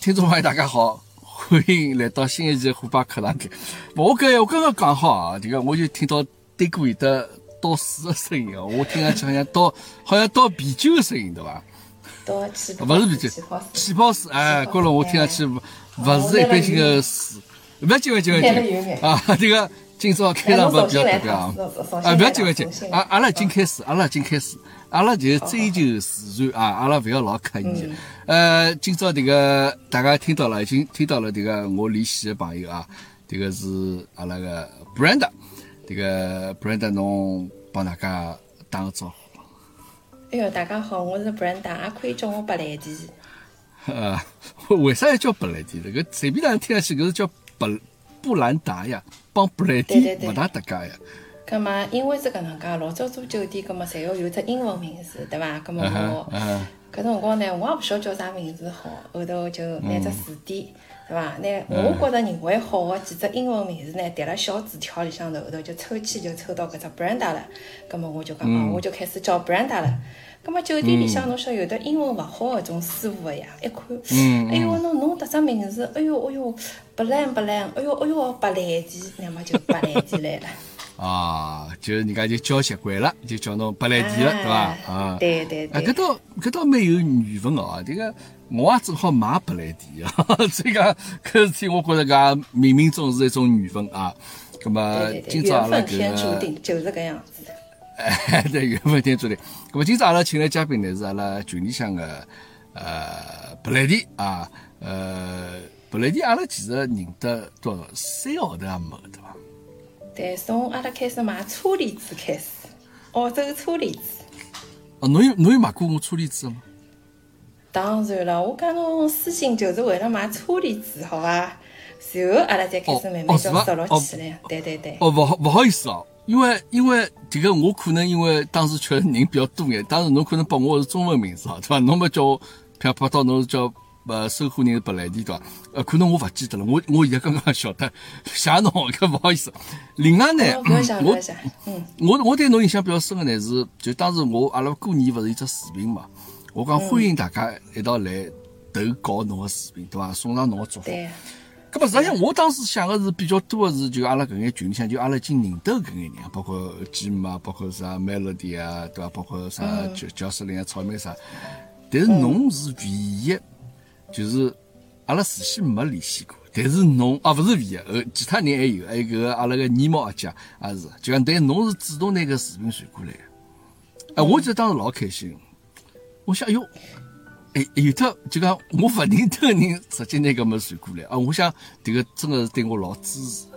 听众朋友大家好，欢迎来到新一期虎爸课堂间。我搿我刚刚讲好啊，这个我就听到对过有的倒水的声音哦，我听上去好像倒好像倒啤酒的声音，对伐？倒气泡勿是啤酒，气泡水。哎，觉了我听上去勿勿是一般性的水。勿要紧勿要紧勿要紧啊！这个今朝开场白比较特别啊！啊，不要紧勿要紧，阿阿拉已经开始，阿拉已经开始。阿拉就追求自然啊！阿拉勿要老刻意。呃，今朝这个大家听到了，已经听到了这个我联系的朋友啊，这个是阿拉个 Brand，这个 Brand 侬帮大家打个招呼。哎哟，大家好，我是 Brand，也可以叫我白兰地。呃，为啥要叫白兰地？这个随便哪听上去，搿是叫白布兰达呀，帮布兰地勿大搭界呀。葛末，因为是搿能介，老早做酒店，葛末侪要有只英文名字，对伐？葛末我搿辰光呢，我也勿晓得叫啥名字好，后头就拿只字典，对伐？拿我觉着认为好个几只英文名字呢，叠辣小纸条里向头，后头就抽签就抽到搿只 Brenda 了。葛末我就讲哦，我就开始叫 Brenda 了。葛末酒店里向侬晓得有的英文勿好个种师傅个呀，一看，哎哟，侬侬迭只名字，哎哟，哎哟，白兰白兰，哎哟，哎哟，白兰地，那么就白兰地来了。啊，就人家就叫习惯了，就叫侬白兰地了，对伐？啊，对对对。啊，搿倒搿倒蛮有缘分哦。这个我也正好买白兰地啊，这个搿事体我觉着搿冥冥中是一种缘分啊。葛么今朝阿拉搿个，注定就是搿样子的。哎，对，缘分天注定。葛么今朝阿拉请来嘉宾呢是阿拉群里向的呃白兰地啊，呃白兰地阿拉其实认得多少三个号头也没，对伐？对，从阿拉开始买车厘子开始，澳洲车厘子。哦，侬有侬有买过我车厘子吗？当然了，我讲侬私信就是为了买车厘子，好伐？随后阿拉再开始慢慢叫熟络起来。对对对。哦，勿好勿好意思哦，因为因为这个我可能因为当时确实人比较多眼，当时侬可能把我是中文名字哦，对伐？侬没叫我啪啪到侬是叫。呃，收货人是白兰地对伐？呃，可能我勿记得了，我我现在刚刚晓得，谢侬，搿勿好意思。另外呢，我嗯，我我对侬印象比较深的呢是，就当时我阿拉过年勿是有只视频嘛，我讲欢迎大家一道来投稿侬个视频，对伐？送上侬个祝福。对。搿么实际上我当时想个是比较多的是，就阿拉搿眼群里向，就阿拉已经认得搿眼人，包括吉姆啊，包括啥 Melody 啊，对伐？包括啥焦焦司令啊、草莓啥。但是侬是唯一。就是阿拉事先没联系过，但是侬啊，勿是唯一，呃，其他人还有，还有个阿拉个尼猫阿姐也是，就讲但侬是主动拿个视频传过来，哎，我记得当时老开心，我想，哎哟，哎，有的就讲我勿认得个人直接拿个么传过来，啊，我想这个真的是对我老支持。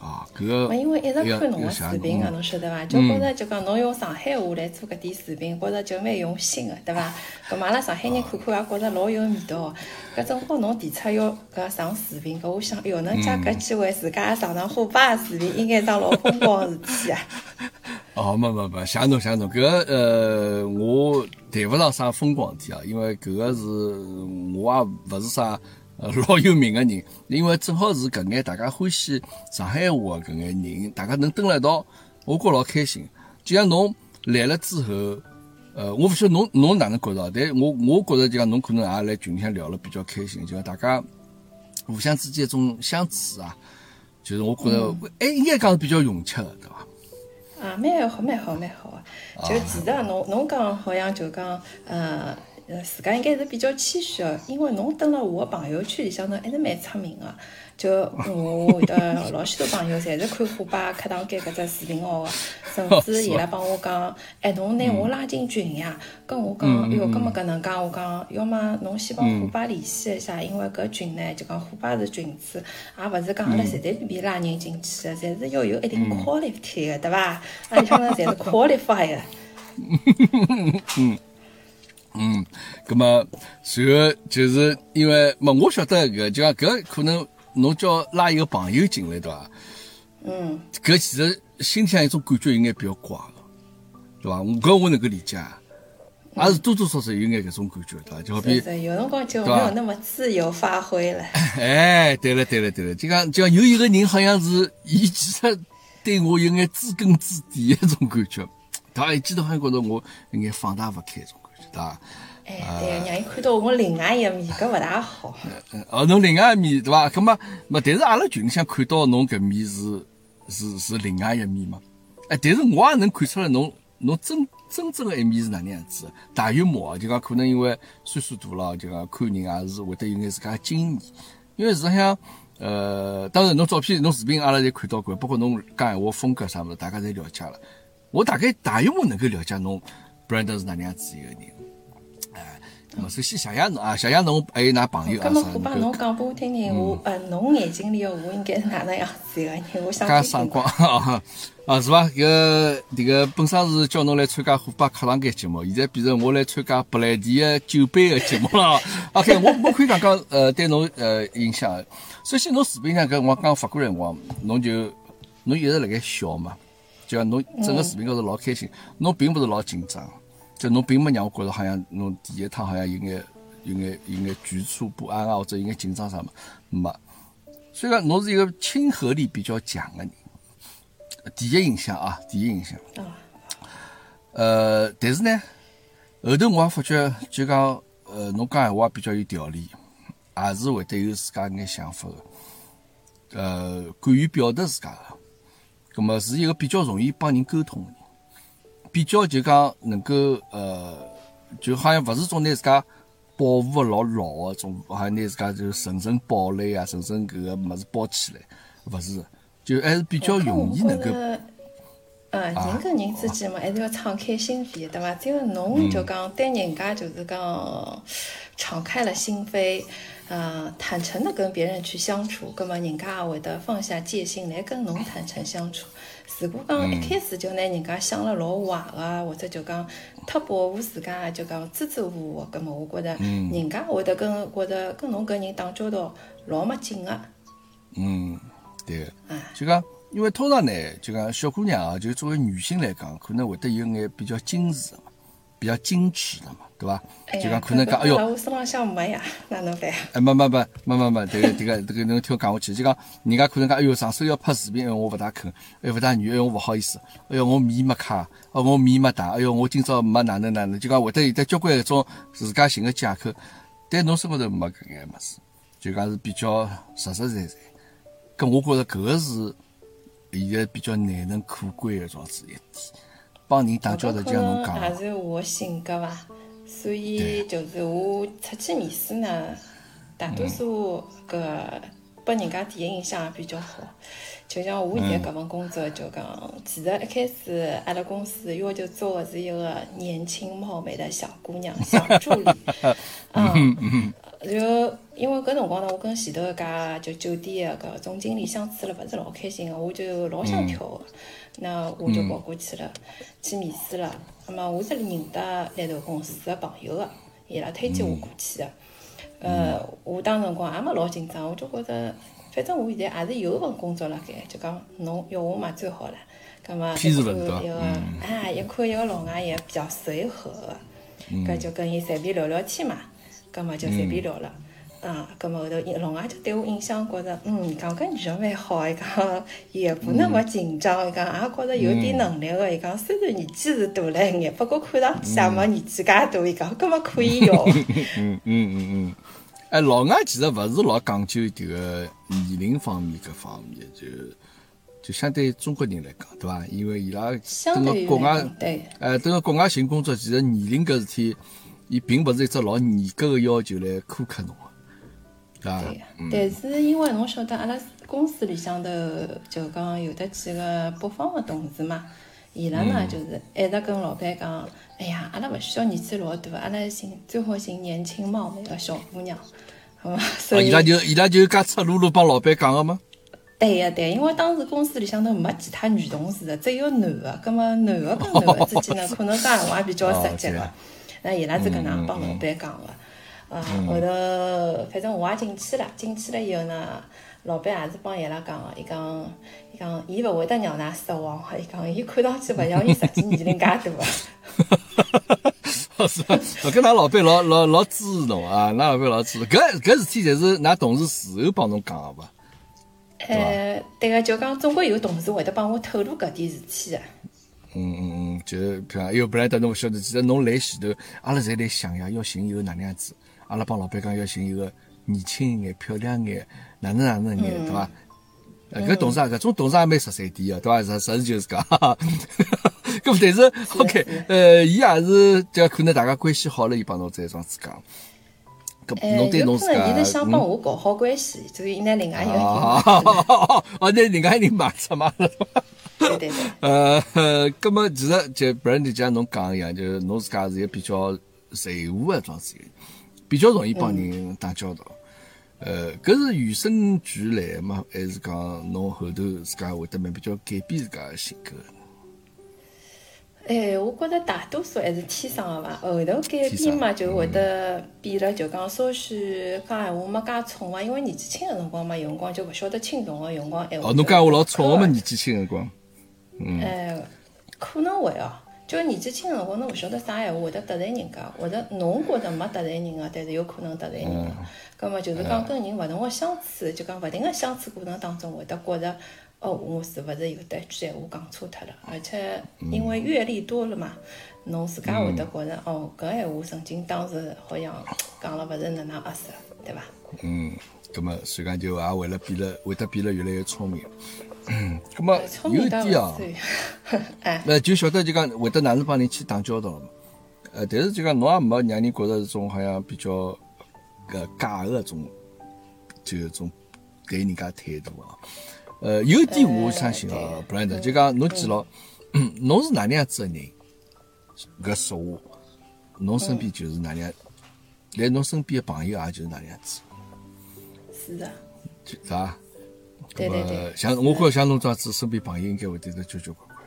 啊，搿个，因为一直看侬个视频个，侬晓得伐？就觉着就讲侬用上海话来做搿点视频，觉着就蛮用心个，对伐？搿嘛阿拉上海人看看也觉着老有味道。搿正好侬提出要搿上视频，搿我想，哎哟，能借搿机会自家也上上虎爸个视频，应该桩老风光个事体啊！哦，没没没，谢侬谢侬，搿呃，我谈勿上啥风光事体啊，因为搿个是我也勿是啥。呃，老有名个人，因为正好是搿眼大家欢喜上海话搿眼人，大家能蹲辣一道，我觉老开心。就像侬来了之后，呃，我勿晓得侬侬哪能觉着，但我我觉着就讲侬可能也来群里向聊了比较开心，就讲大家互相之间一种相处啊，就是我觉着，哎，应该讲是比较融洽的，对伐？啊，蛮好，蛮好，蛮好啊！就其实侬侬讲好像就讲，呃。呃，自家应该是比较谦虚的，因为侬登了我的朋友圈里向头还是蛮出名的。就我会得 老许多朋友侪是看虎爸课堂间搿只视频号的，甚至伊拉帮我讲，哎，侬拿我拉进群呀？跟我讲，哎哟，搿么搿能介，我讲，要么侬先帮虎爸联系一下，因为搿群呢，就讲虎爸是群主，也勿是讲阿拉随随便便拉人进去的，侪是要有一定 quality 的，对伐？阿里向头侪是 qualify 的。嗯。嗯，咁么，随后就是因为，么我晓得搿就讲搿可能侬叫拉一个朋友进来，对伐？嗯，搿其实心里向一种感觉应该比较怪个，对伐？搿我能够理解，也是多多少少有眼搿种感觉，对伐？就好比有辰光就没有那么自由发挥了。哎，对了对了对了，就讲就讲有一个人好像是，伊其实对我有眼知根知底一种感觉，他？一记头好像觉着我有眼放大勿开种。对伐？哎，对，让伊看到我另外一面，搿勿大好。哦，侬另外一面对伐？搿么，么但是阿拉群里向看到侬搿面是是是另外一面嘛？哎，但是我也能看出来侬侬真真正的一面是哪能样子？大幽默，就讲可能因为岁数大了，就讲看人也是会得有眼自家经验。因为实际上，呃，当然侬照片、侬视频阿拉侪看到过，包括侬讲闲话风格啥物事，大家侪了解了。我大概大幽默能够了解侬 brand 是哪能样子一个人。么首先谢谢侬啊，谢谢侬还有㑚朋友啊啥。么我帮侬讲拨我听听，我呃，侬眼睛里的我应该是哪能样子一个人？我想加闪光 啊啊是伐？搿迭个本身是叫侬来参加虎爸课堂间节目，现在变成我来参加布莱迪的酒杯个节目了。OK，我我可以讲讲呃对侬呃印象。首先侬视频上搿我刚发过来辰光，侬就侬一直辣盖笑嘛，就讲侬整个视频高头老开心，侬并不是老紧张。就侬并没让我觉着好像侬第一趟好像有眼有眼有眼局促不安啊，或者有眼紧张啥嘛，没。所以讲侬是一个亲和力比较强的人，第一印象啊，第一印象。呃，但是呢，后头我也发觉，就讲呃，侬讲闲话比较有条理，也是会得有自家眼想法的，呃，敢于表达自家的，葛么是一个比较容易帮人沟通的人。比较就讲能够呃，就好像勿是种拿自家保护个老牢个种，好像拿自家就层层堡垒啊，层层搿个物事包起来，勿是，就还是比较容易能够。呃，人跟人之间嘛，还是要敞开心扉，对伐？只有侬就讲对人家就是讲敞开了心扉，呃，坦诚的跟别人去相处，葛么人家也会得放下戒心来跟侬坦诚相处。如果讲一开始就拿人家想了老坏个，或者就讲太保护自家，就讲支支吾吾，葛末我觉着人家会得跟觉着跟侬搿人打交道老没劲个。嗯，对。啊，就讲因为通常呢，就讲小姑娘啊，就作为女性来讲，可能会得有眼比较矜持。比较矜持的嘛，对伐？就讲可能讲，哎哟，我身浪向没呀，哪能办？哎，没没没没没没，这个这个这个侬听我讲下去，就讲人家可能讲，哎哟，上手要拍视频，哎，我勿大肯，哎，勿大愿，哎，我勿好意思，哎哟，我面没卡，哦，我面没打，哎哟，我今朝没哪能哪能，就讲会得有得交关一种自家寻个借口，但侬身高头没搿眼物事，就讲是比较实实在在，搿我觉着搿个是现在比较难能可贵的种子一点。帮人打交道，就像侬讲，也是我性格伐，所以就是我出去面试呢，大多数搿拨人家第一印象也比较好。就像我现在搿份工作，就讲其实一开始阿拉公司要求招的是一个年轻貌美的小姑娘，小助理。嗯，然后因为搿辰光呢，我跟前头一家就酒店的搿总经理相处了勿是老开心个，我就老想跳个。那我就跑过去了，去面试了。那么我是认得那头公司的朋友的，伊拉推荐我过去的。呃，我当辰光也没老紧张，我就觉着，反正我现在也是有份工作辣盖，就讲侬要我嘛最好了。咁么一看一个，啊，一看一个老外也比较随和的，搿就跟伊随便聊聊天嘛，咁么就随便聊了。啊，咁么后头老外就对我印象觉着，嗯，讲搿人蛮好，伊讲 也不那么紧张，伊讲也觉着有点能力个，伊讲虽然年纪是大了一眼，不过看上去也没年纪介大，伊讲搿么可以哟。嗯嗯嗯嗯，哎，老外其实勿是老讲究迭个年龄方面搿方面，就就相对中国人来讲，对伐？因为伊拉等个国外，对，哎，等个国外寻工作，其实年龄搿事体，伊并勿是一只老严格个要求来苛刻侬个。对，但是因为侬晓得，阿拉公司里向头就讲有得几个北方个同事嘛，伊拉呢就是一直跟老板讲，哎呀，阿拉勿需要年纪老大，阿拉寻最好寻年轻貌美个小姑娘，好伐？所以伊拉就伊拉就介赤裸裸帮老板讲个吗？对呀对，因为当时公司里向头没其他女同事的，只有男个，葛么男个跟男个之间呢，可能讲闲话比较直接个，那伊拉是搿能帮老板讲个。啊，后头反正我也进去了，进去了以后呢，老板也是帮伊拉讲个，伊讲，伊讲，伊勿会得让㑚失望个，伊讲，伊看上去勿像伊实际年龄介大个。是吧？我跟㑚老板老老老支持侬啊，㑚老板老支持。搿搿事体侪是㑚同事事后帮侬讲个伐？呃，对个，就讲总归有同事会得帮我透露搿点事体个。嗯嗯嗯，就譬如因为本来得侬勿晓得，其实侬来前头，阿拉侪来想呀，要寻一个哪能样子，阿拉帮老板讲要寻一个年轻一眼、漂亮眼，哪能哪能眼，对伐？呃，搿董事长搿种董事长也蛮十三点个，对伐？实实事求是讲，搿么但是 OK，呃，伊也是就可能大家关系好了，伊帮侬再这样子讲。搿侬对侬自家，伊是想帮我搞好关系，所以伊拿另外一个人，哦，拿另外一个人卖出嘛。对对对。呃，搿么其实就不然就像侬讲一样，就是侬自家是一个比较随和个状子人，比较容易帮人打交道。呃，搿是与生俱来嘛，还是讲侬后头自家会得蛮比较改变自家性格？哎，我觉着大多数还是天生个伐，后头改变嘛就会得变了，就讲稍许讲闲话没介冲伐，因为年纪轻个辰光嘛，有辰光就勿晓得轻重个，有辰光闲话。哦，侬讲话老冲个嘛，年纪轻个辰光。嗯。哎，可能会哦。就年纪轻个辰光，侬勿晓得啥闲话会得得罪人家，或者侬觉着没得罪人个，但是有可能得罪人个。葛末就是讲跟人勿同个相处，就讲勿停个相处过程当中，会得觉着，哦，我是勿是有得一句闲话讲错脱了？而且因为阅历多了嘛，侬自家会得觉着，哦，搿闲话曾经当时好像讲了勿是哪能合适，对伐？嗯，葛末所以讲就也为了变了，会得变了越来越聪明。嗯，咁么有一点啊，那 就晓得就讲会得哪能帮人去打交道了嘛。呃，但是就讲侬也没让人觉着这种好像比较个假个种，就种对人家态度啊。呃，有一点我相信啊，不然的就讲侬记牢，侬是哪能样子的人，搿说话，侬身边就是哪能样，来侬身边的朋友也就是哪能样子。是的。是吧？对对对，像我觉着像侬这样子，身边朋友应该会得得交交关关。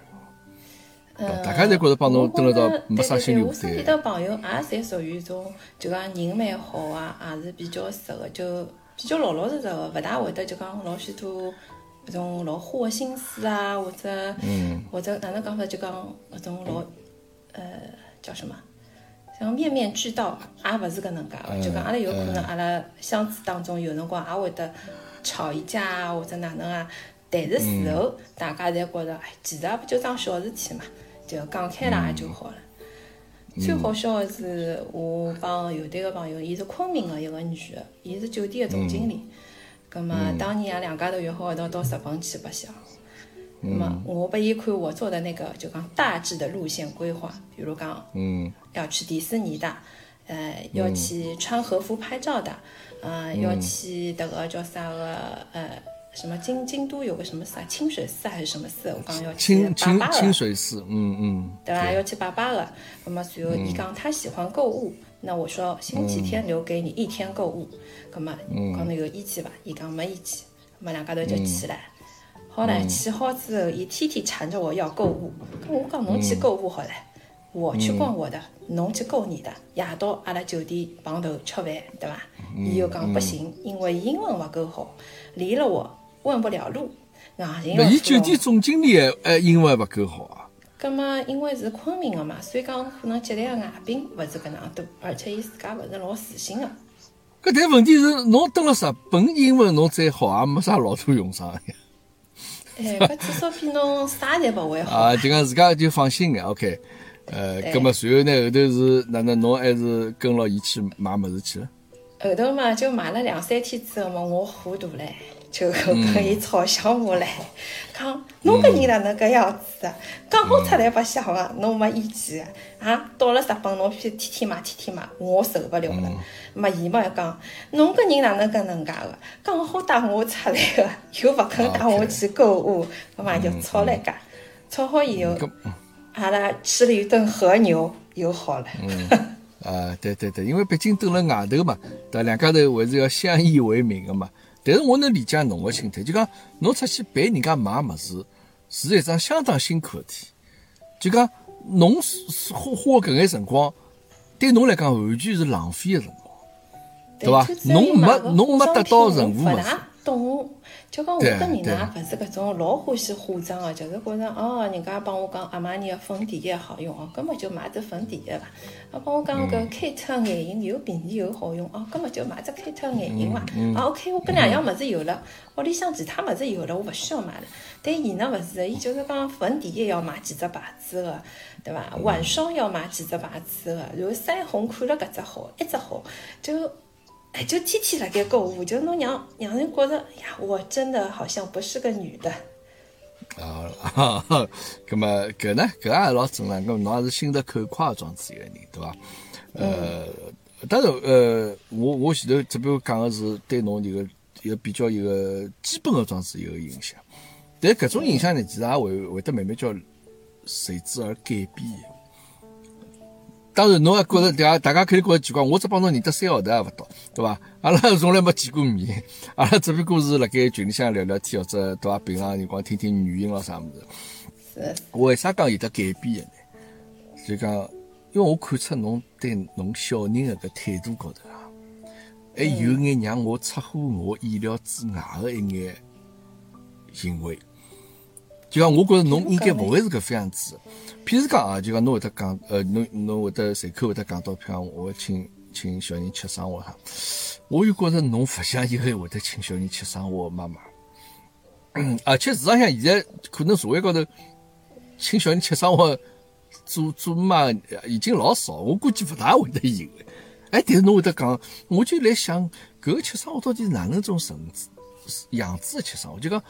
大家侪觉着帮侬蹲了到没啥心理负担。我身边的朋友也侪属于一种，就讲人蛮好啊，也是比较熟的，就比较老老实实的，勿大会得就讲老许多搿种老花心思啊，或者或者哪能讲法，就讲搿种老呃叫什么，像面面俱到，也勿是搿能介的，就讲阿拉有可能阿拉相处当中有辰光也会得。吵一架啊，或者哪能啊？但是事后大家侪觉着，哎，其实也不就桩小事体嘛，就讲开了也就好了。最好笑的是，我帮有对个朋友，伊是昆明的一个女的，伊是酒店的总经理。葛末当年啊，两家头约好一道到日本去白相。那么我拨伊看我做的那个，就讲大致的路线规划，比如讲，嗯，要去迪士尼的，呃，要去穿和服拍照的。嗯，要去迭个叫啥个呃，什么京京都有个什么啥清水寺还是什么寺？我刚要去拜拜清水寺，嗯嗯，对吧？要去拜拜的。那么随后伊讲他喜欢购物，那我说星期天留给你一天购物。那么讲侬有意见伐？伊讲没意见。那么两家头就去了。好唻，去好之后，伊天天缠着我要购物。我讲侬去购物好唻，我去逛我的，侬去购你的。夜到阿拉酒店碰头吃饭，对伐？伊又讲不行，因为英文勿够好，离了我问不了路。硬劲要伊酒店总经理呃，英文勿够好啊。葛么，因为是昆明个嘛，所以讲可能接待个外宾勿是搿能多，而且伊自家勿是老自信个。搿但问题是，侬蹲了日本，英文侬再好，也没啥老多用场呀。哎，搿至少比侬啥侪勿会好。啊，就讲自家就放心眼，OK。呃，葛么随后呢，后头是哪能？侬还是跟牢伊去买物事去了？后头嘛，就买了两三天之后嘛，我糊涂嘞，就跟伊嘲笑我嘞，讲侬搿人哪能搿样子啊？讲好出来白相个，侬没意见啊？到了日本侬偏天天买天天买，我受不了了。嘛，伊嘛讲侬搿人哪能搿能介个？讲好带我出来个，又勿肯带我去购物，搿嘛就吵了一架。吵好以后，阿拉吃了一顿和牛，又好了。啊，对对对，因为毕竟蹲了外头嘛，对两家头还是要相依为命的嘛。但是我能理解侬个心态，就讲侬出去陪人家买物事，是一桩相当辛苦的事体。就讲侬花花搿眼辰光，对侬来讲完全是浪费的辰光，对伐？侬没侬没得到任何物事，懂，就讲我对个人对呢，勿是搿种老欢喜化妆个，就是觉着哦，人家帮我讲阿玛尼个粉底液好用哦，根本就买只粉底液伐。啊，帮我讲搿开特眼影又便宜又好用哦，根本就买只开特眼影伐。啊，OK，我搿两样物事有了，屋里向其他物事有了，我勿需要买了。但伊呢勿是，伊就是讲粉底液要买几只牌子个，对伐？晚霜要买几只牌子个，然后腮红看了搿只好，一只好，就哎，就天天辣盖购物，就侬让让人觉着呀，我真的好像不是个女的。啊，哈哈，咁么搿呢，搿也老正常。咁侬也是心直口快装置一个人，对伐？呃，当然，呃，我我前头只不过讲个是对侬一个一个比较一个基本个装置一个影响，但搿种影响呢，其实也会会得慢慢叫随之而改变的。当然，侬也觉着大家大家肯定觉着奇怪，我只帮侬认得三个号头也勿到，对伐？阿拉 从来没见过面，阿拉只不过是辣盖群里向聊聊天，或者对伐？平常辰光听听语音咯啥物事。是，为啥讲有得改变的呢？就讲，因为我看出侬对侬小人的搿态度高头啊，还有眼让我出乎我意料之外的一眼行为。就讲，我觉着侬应该勿会是搿副样子。譬如讲啊，就讲侬会得讲，呃，侬侬会得随口会得讲到，譬如讲我请请小人吃生活哈，我又觉着侬勿像一个会得请小人吃生活的妈妈。嗯，而且事实上现在可能社会高头请小人吃生活做做妈已经老少，我估计勿大会得有的。哎，但是侬会得讲，我就来想，搿个吃生活到底是哪能种层次样子的吃生活？就讲，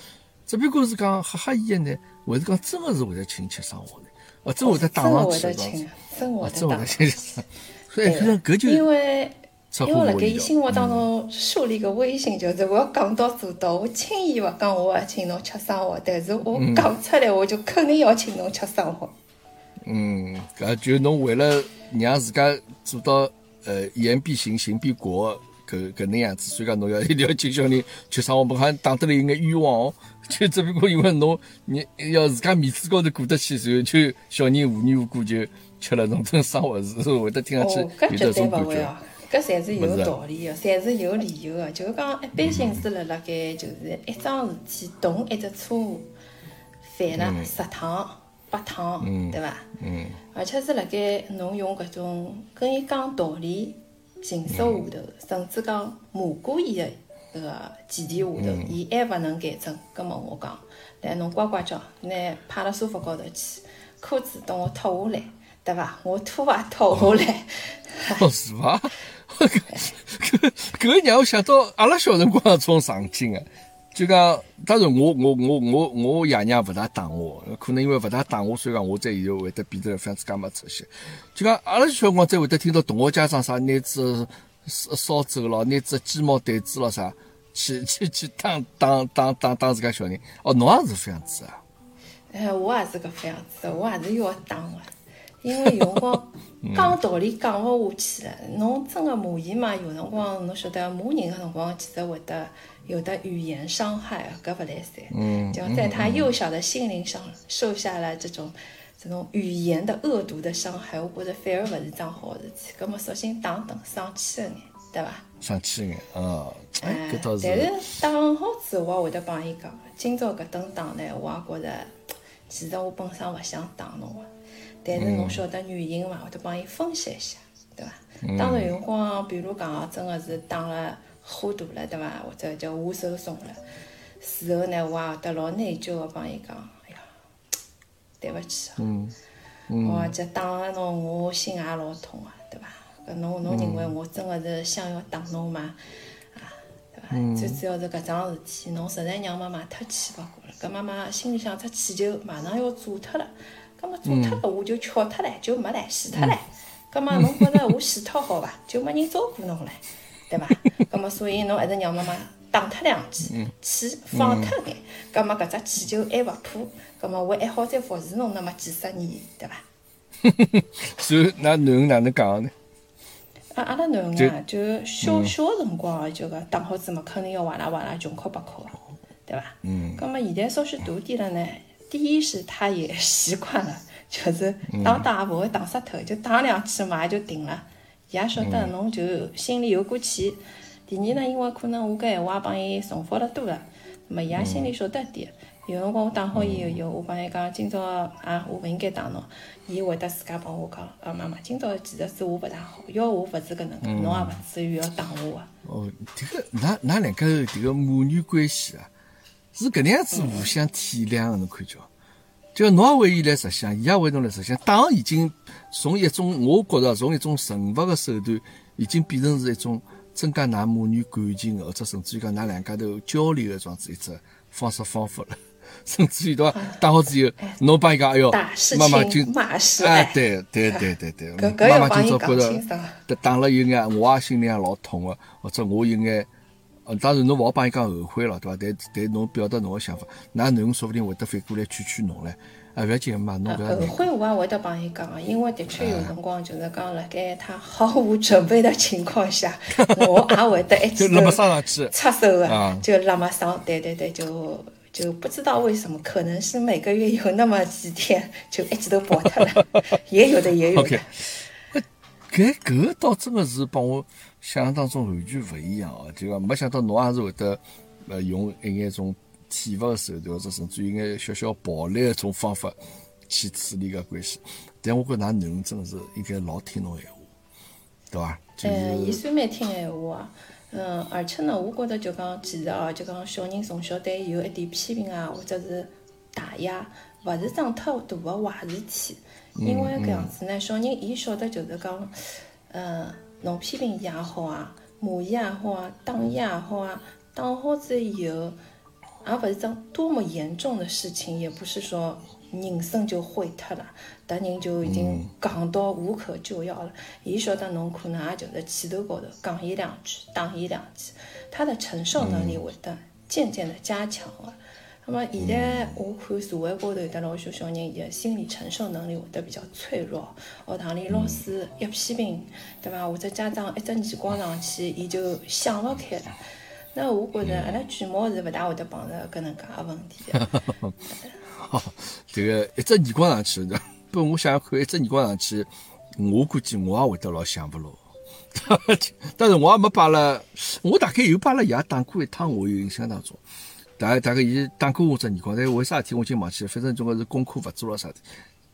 只不过是讲哈哈伊个呢，还是讲真的是会得请吃生活呢？哦，真会得打真上去的会得请，真啊，会得。请。所以对可能搿就因为因为辣。盖伊心目当中树立个威信，就是我要讲到做到。我轻易勿讲我要请侬吃生活，但是我讲出来，我就肯定要请侬吃生活。嗯，搿就侬为了让自家做到呃言必行，行必果搿搿能样子，所以讲侬要一定 要请小人吃生活，不好像打得来有眼冤枉哦。就只不过因为侬你要自家面子高头过得去，然后就小人无缘无故就吃了侬顿生活，是会得听上去有绝种感觉。勿会哦，搿侪是有道理个，侪是有理由个。就是讲，一般性是辣辣盖，就是一桩事体动一只错误，犯了十趟、八趟，对伐？嗯而且是辣盖侬用搿种跟伊讲道理形式下头，甚至讲骂过伊个搿个前提下头，伊还勿能改正。葛末我讲，来侬乖乖叫，拿趴辣沙发高头去，裤子等我脱下来，对伐？我拖鞋脱下来。哦，是伐？搿搿搿让我想到阿拉小辰光种场景啊，就讲，当然我我我我我爷娘勿大打我，可能因为勿大打我，所以讲我在以后会得变得非常之介没出息。就讲阿拉小辰光才会得听到同学家长啥拿子烧烧走咯，拿只鸡毛掸子咯啥，去去去打打打打打自家小人。哦，侬也是这样子啊？哎，我也是搿副样子的，我也是要打的，因为有辰光 讲道理讲勿下去了，侬真个骂伊嘛，有辰光侬晓得骂人个辰光，其实会得有的语言伤害，搿勿来三。嗯，就在他幼小的心灵上受下了这种这种语言的恶毒的伤害，我觉着反而勿是桩好事体。葛末索性打打生气了眼，对伐？生气眼啊！哎，哎搿倒是，但是打好之后，我会得帮伊讲，今朝搿顿打呢，我也觉着，其实我本身勿想打侬个，但是侬晓得原因伐，会得帮伊分析一下，对伐？当然有辰光，比如讲真个是打了火大了，对伐？或者叫下手重了，事后呢，我也会得老内疚个帮伊讲，对勿起啊，我这打了侬，我心也老痛啊，对伐？搿侬侬认为我真个是想要打侬吗？啊，对伐？最主要是搿桩事体，侬实在让妈妈太气勿过了，搿妈妈心里想只气球马上要炸脱了，葛末炸脱了我就翘脱唻，就没唻，死脱唻。搿么侬觉着我死脱好伐？就没人照顾侬唻，对伐？搿么所以侬还是让妈妈打脱两记，气放脱眼，葛末搿只气球还勿破，葛末我还好再服侍侬那么几十年，对伐？所以那囡恩哪能讲呢？啊，阿拉囡恩啊，就小小个辰光啊，就讲打好子嘛，肯定要哇啦哇啦穷哭八哭个，对伐？嗯。葛末现在稍许大点了呢，第一是他也 习惯了，就是打打也勿会打死脱，就打两记嘛也就停了。伊也晓得侬就心里有股气。第二呢，因为可能我搿闲话帮伊重复了多了，那么伊也心里晓得点。有辰光我打好伊以后，我帮伊讲，今朝啊，我勿应该打侬。伊会得自家帮我讲，啊妈妈，今朝其实是我勿大好，要我勿是搿能介，侬也勿至于要打我个。哦，迭个，㑚㑚两个迭个母女关系啊，是搿能样子互相体谅个，侬看叫。就侬也为伊来设想，伊也为侬来设想。打已经从一种，我觉着从一种惩罚个手段，已经变成是一种增加㑚母女感情，或者甚至于讲㑚两家头交流个这样子一只方式方法了。甚至于对伐？打好之后，侬帮伊讲，哎哟，妈妈今哎，对对对对对，妈妈今朝觉着打了有眼，我也心里也老痛个，或者我有眼，呃，当然侬勿好帮伊讲后悔了，对伐？但但侬表达侬个想法，㑚囡恩说不定会得反过来劝劝侬唻。啊，勿要紧嘛，侬搿后悔我也会得帮伊讲，因为的确有辰光就是讲辣盖他毫无准备的情况下，我也会得一记头插手个，就辣么上，对对对，就。就不知道为什么，可能是每个月有那么几天就一直都跑脱了，也有的也有的。搿搿倒真个是帮我想象当中完全勿一样哦，就讲没想到侬也是会得呃用一眼种体罚的手段，或者甚至于眼小小暴力的种方法去处理搿关系。但我觉㑚囡恩真个是应该老听侬闲话，对伐？呃，伊算蛮听闲话啊。嗯，而且呢，我觉得就讲，其实哦，就讲小人从小对有一点批评啊，或者是打压，勿是桩太大个坏事体。因为搿样子呢，小人伊晓得就是讲，嗯，侬批评伊也好啊，骂伊也好啊，打伊也好啊，打好之以后，也勿是桩多么严重的事情，也不是说。人生就毁脱了，迭人就已经戆到无可救药了。伊晓得侬可能也就是气头高头讲伊两句，打伊两记，他的承受能力会得渐渐的加强了。那么现在我看社会高头有得老许小人，伊的心理承受能力会得比较脆弱。学堂里老师一批评，对伐？或者家长一只耳光上去，伊就想勿开了。那我觉着阿拉卷毛是勿大会得碰着搿能介个问题。这个一只耳光上去，不，我想想看，一只耳光上去，我估计我也会得老想不牢。但是我也没把了，我大概有把了爷打过一趟，我有印象当中，大大概伊打过我只耳光，但为啥事体我已经忘记了，反正总归是功课勿做了啥的。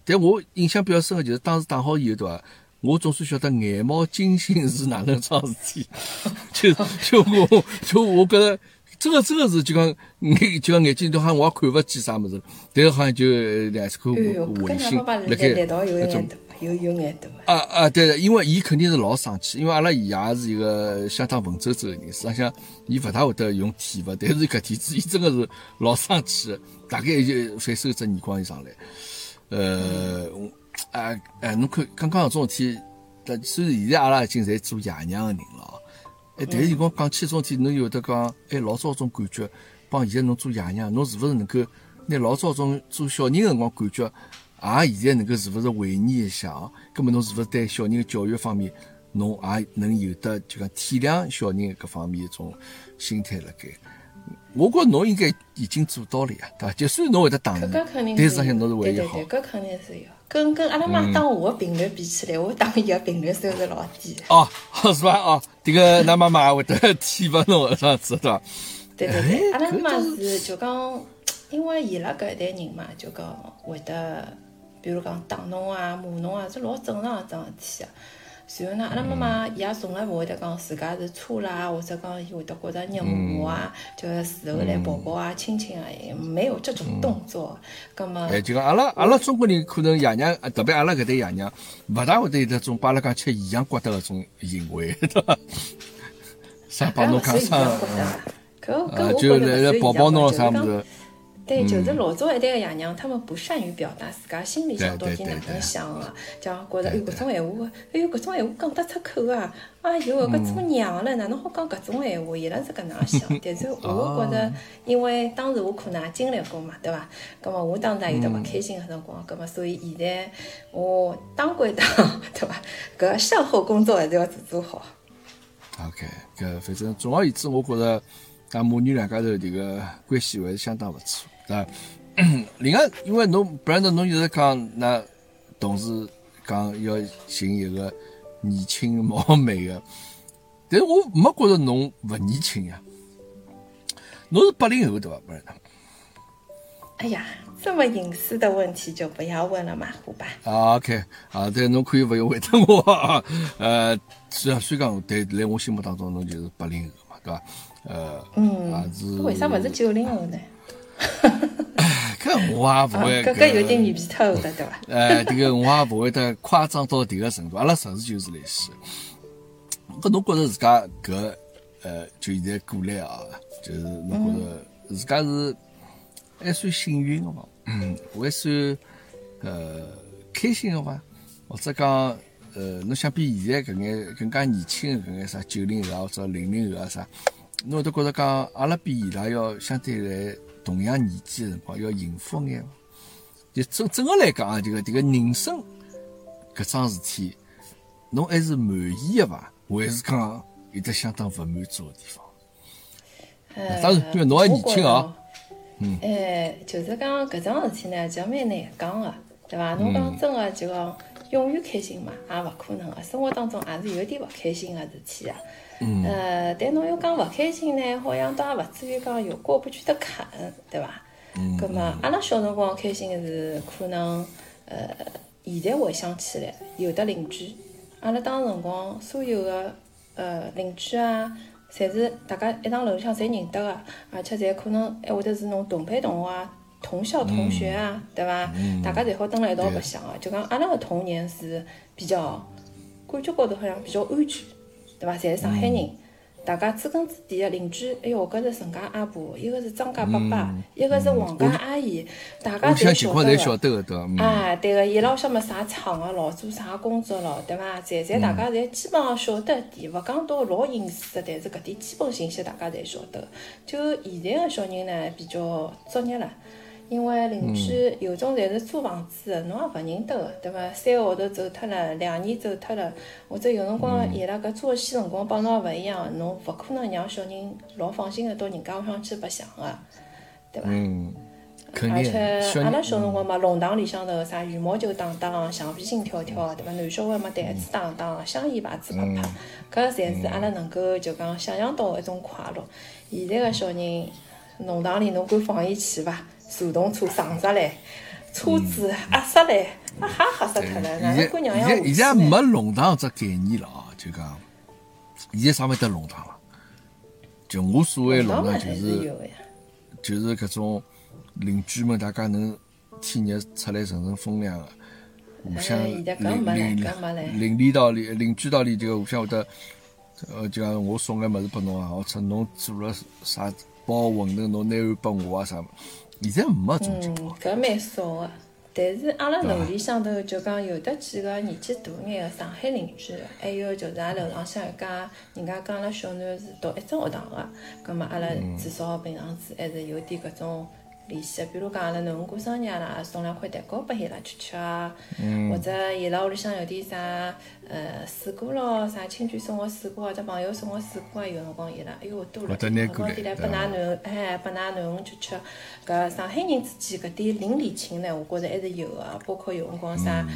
但我印象比较深的就是当时打好以后，对伐？我总算晓得眼冒金星是哪能桩事体，就就我就我觉得。这个真个是就讲眼就讲眼睛都好像我也看勿见啥物事，但是好像就两只颗卫星辣盖那种有有眼大啊。啊对，因为伊肯定是老生气，因为阿拉爷也是一个相当文绉绉的人，实际上伊勿大会得用体罚，但是搿天子伊真的是老生气，大概就反手一只耳光就上来，呃，啊哎，侬看刚刚搿种事体，但虽然现在阿拉已经侪做爷娘的人了。哎，但是讲讲起这种事体，侬有得讲，哎，老早种感觉，帮现在侬做爷娘，侬是勿是能够拿老早种做小人个辰光感觉，也现在能够是勿是回忆一下啊？葛末侬是勿是对小人个教育方面，侬也能有得就讲体谅小人各方面一种心态辣盖？我觉侬应该已经做到了呀，对伐？就算侬会得打人，但是相信侬是唯一好。搿肯定是有。跟跟阿拉妈打我的频率比起来，我打伊个频率算是老低。哦，是吧？哦，这个㑚妈妈会得体罚侬这样子，对伐？对对对，阿拉妈是就讲，因为伊拉搿一代人嘛，就讲会得，比如讲打侬啊、骂侬啊，是老正常一桩事体啊。然后呢，阿拉妈妈伊也从来勿会得讲自家是错啦，或者讲伊会得觉着认我啊，就事后来抱抱啊、亲亲啊，没有这种动作。葛么，哎，就讲阿拉阿拉中国人可能爷娘，特别阿拉搿代爷娘，勿大会得有得种把阿拉讲吃异样觉得搿种行为，对伐？啥帮侬讲啥？啊，就来来抱抱侬啥物事？对，就是老早一代个爷娘，他们不善于表达自家心里向到底哪能想个，讲觉着哎搿种闲话，哎哟搿种闲话讲得出口啊，哎哟搿做娘了哪能好讲搿种闲话？伊拉是搿能想，但是我觉着，因为当时我可能也经历过嘛，对伐？葛末我当时也有得勿开心个辰光，葛末所以现在我当归当，对伐？搿善后工作还是要做做好。OK，搿反正总而言之，我觉着咱母女两家头迭个关系还是相当勿错。啊，另外，因为侬不然的，侬一直讲那同事讲要寻一个年轻貌美的，但是我没觉着侬勿年轻呀。侬是八零后对伐？不是？哎呀，这么隐私的问题就不要问了嘛，虎爸。啊，OK，啊，对，侬可以勿用回答我啊。呃，虽然虽讲，但在我心目当中，侬就是八零后嘛，对伐？呃，嗯，是。为啥勿是九零后呢？搿我也勿会。搿搿有点面皮厚的，对伐？呃，这个我也勿会得夸张到迭个程度，阿拉实事求是来说。搿侬觉着自家搿呃，就现在过来啊，就是侬觉着自家是还算幸运个伐？嗯，还算呃开心个伐？或者讲呃，侬想比现在搿眼更加年轻个搿眼啥九零后啊或者零零后啊啥，侬会得觉着讲阿拉比伊拉要相对来同样年纪的辰光要幸福眼伐？就整整个来讲啊，这个这个人生搿桩事体，侬还是满意个伐？还是讲有得相当勿满足的地方？当然，因为侬还年轻啊。嗯。哎，就是讲搿桩事体呢，就蛮难讲个，对伐？侬讲真个，就讲永远开心嘛，也勿可能个。生活当中也是有点勿开心个事体啊。嗯。呃，但侬要讲勿开心呢，好像倒也勿至于讲有过不去的坎，对伐？嗯。葛末阿拉小辰光开心个是可能，呃，现在回想起来，有的邻居。阿拉当时辰光，所有个呃邻居啊，侪是大家一幢楼里向侪认得个，而且侪可能还会得是侬同班同学啊、同校同学啊，对伐？大家侪好蹲辣一道白相个。就讲阿拉个童年是比较感觉高头好像比较安全，对伐？侪是上海人。大家知根知底的邻居，哎哟，搿是陈家阿婆，一个是张家伯伯，一个是王家阿姨，大家侪晓得个。啊，对个，伊拉屋向么啥厂个咯，做啥工作咯，对伐？侪侪大家侪基本上晓得点，勿讲到老隐私个，但是搿点基本信息大家侪晓得。就现在个小人呢，比较作孽了。因为邻居有种侪是租房子的，侬也勿认得个，对伐？三个号头走脱了，两年走脱了，或者有辰光伊拉搿作息辰光帮侬勿一样，侬勿可能让小人老放心个到人家屋里向去白相个，对伐？嗯，而且阿拉小辰光嘛，弄堂里向头啥羽毛球打打，橡皮筋跳跳，对伐？男小孩嘛，弹子打打，香烟牌子拍拍，搿侪是阿拉能够就讲想象到一种快乐。现在个小人，弄堂里侬敢放伊去伐？自动车上出来，车子压死来，啊哈吓死脱了！现在现在没弄堂这概念了啊，就讲现在啥没得弄堂了。就我所谓弄堂就是，就是搿种邻居们大家能天热出来乘乘风凉个，互相邻邻邻里道里邻居道里就互相会得，呃，就讲我送眼物事拨侬啊，或者侬做了啥包馄饨，侬拿碗拨我啊啥。现在没种情况，搿蛮少的。但是阿拉楼里向头就讲有得几个年纪大眼的上海邻居，还有就是阿拉楼浪向一家，人家讲阿拉小囡是读一只学堂的，葛末阿拉至少平常子还是有点搿种。联系，比如讲阿拉囡恩过生日啦，送两块蛋糕拨伊拉吃吃啊，或者伊拉屋里向有点啥呃水果咯，啥亲眷送个水果或者朋友送个水果啊，有辰光伊拉哎哟多了，拿点来拨㑚囡，哎拨㑚囡恩吃。吃。搿上海人之间搿点邻里情呢，我觉着还是有个，包括有辰光啥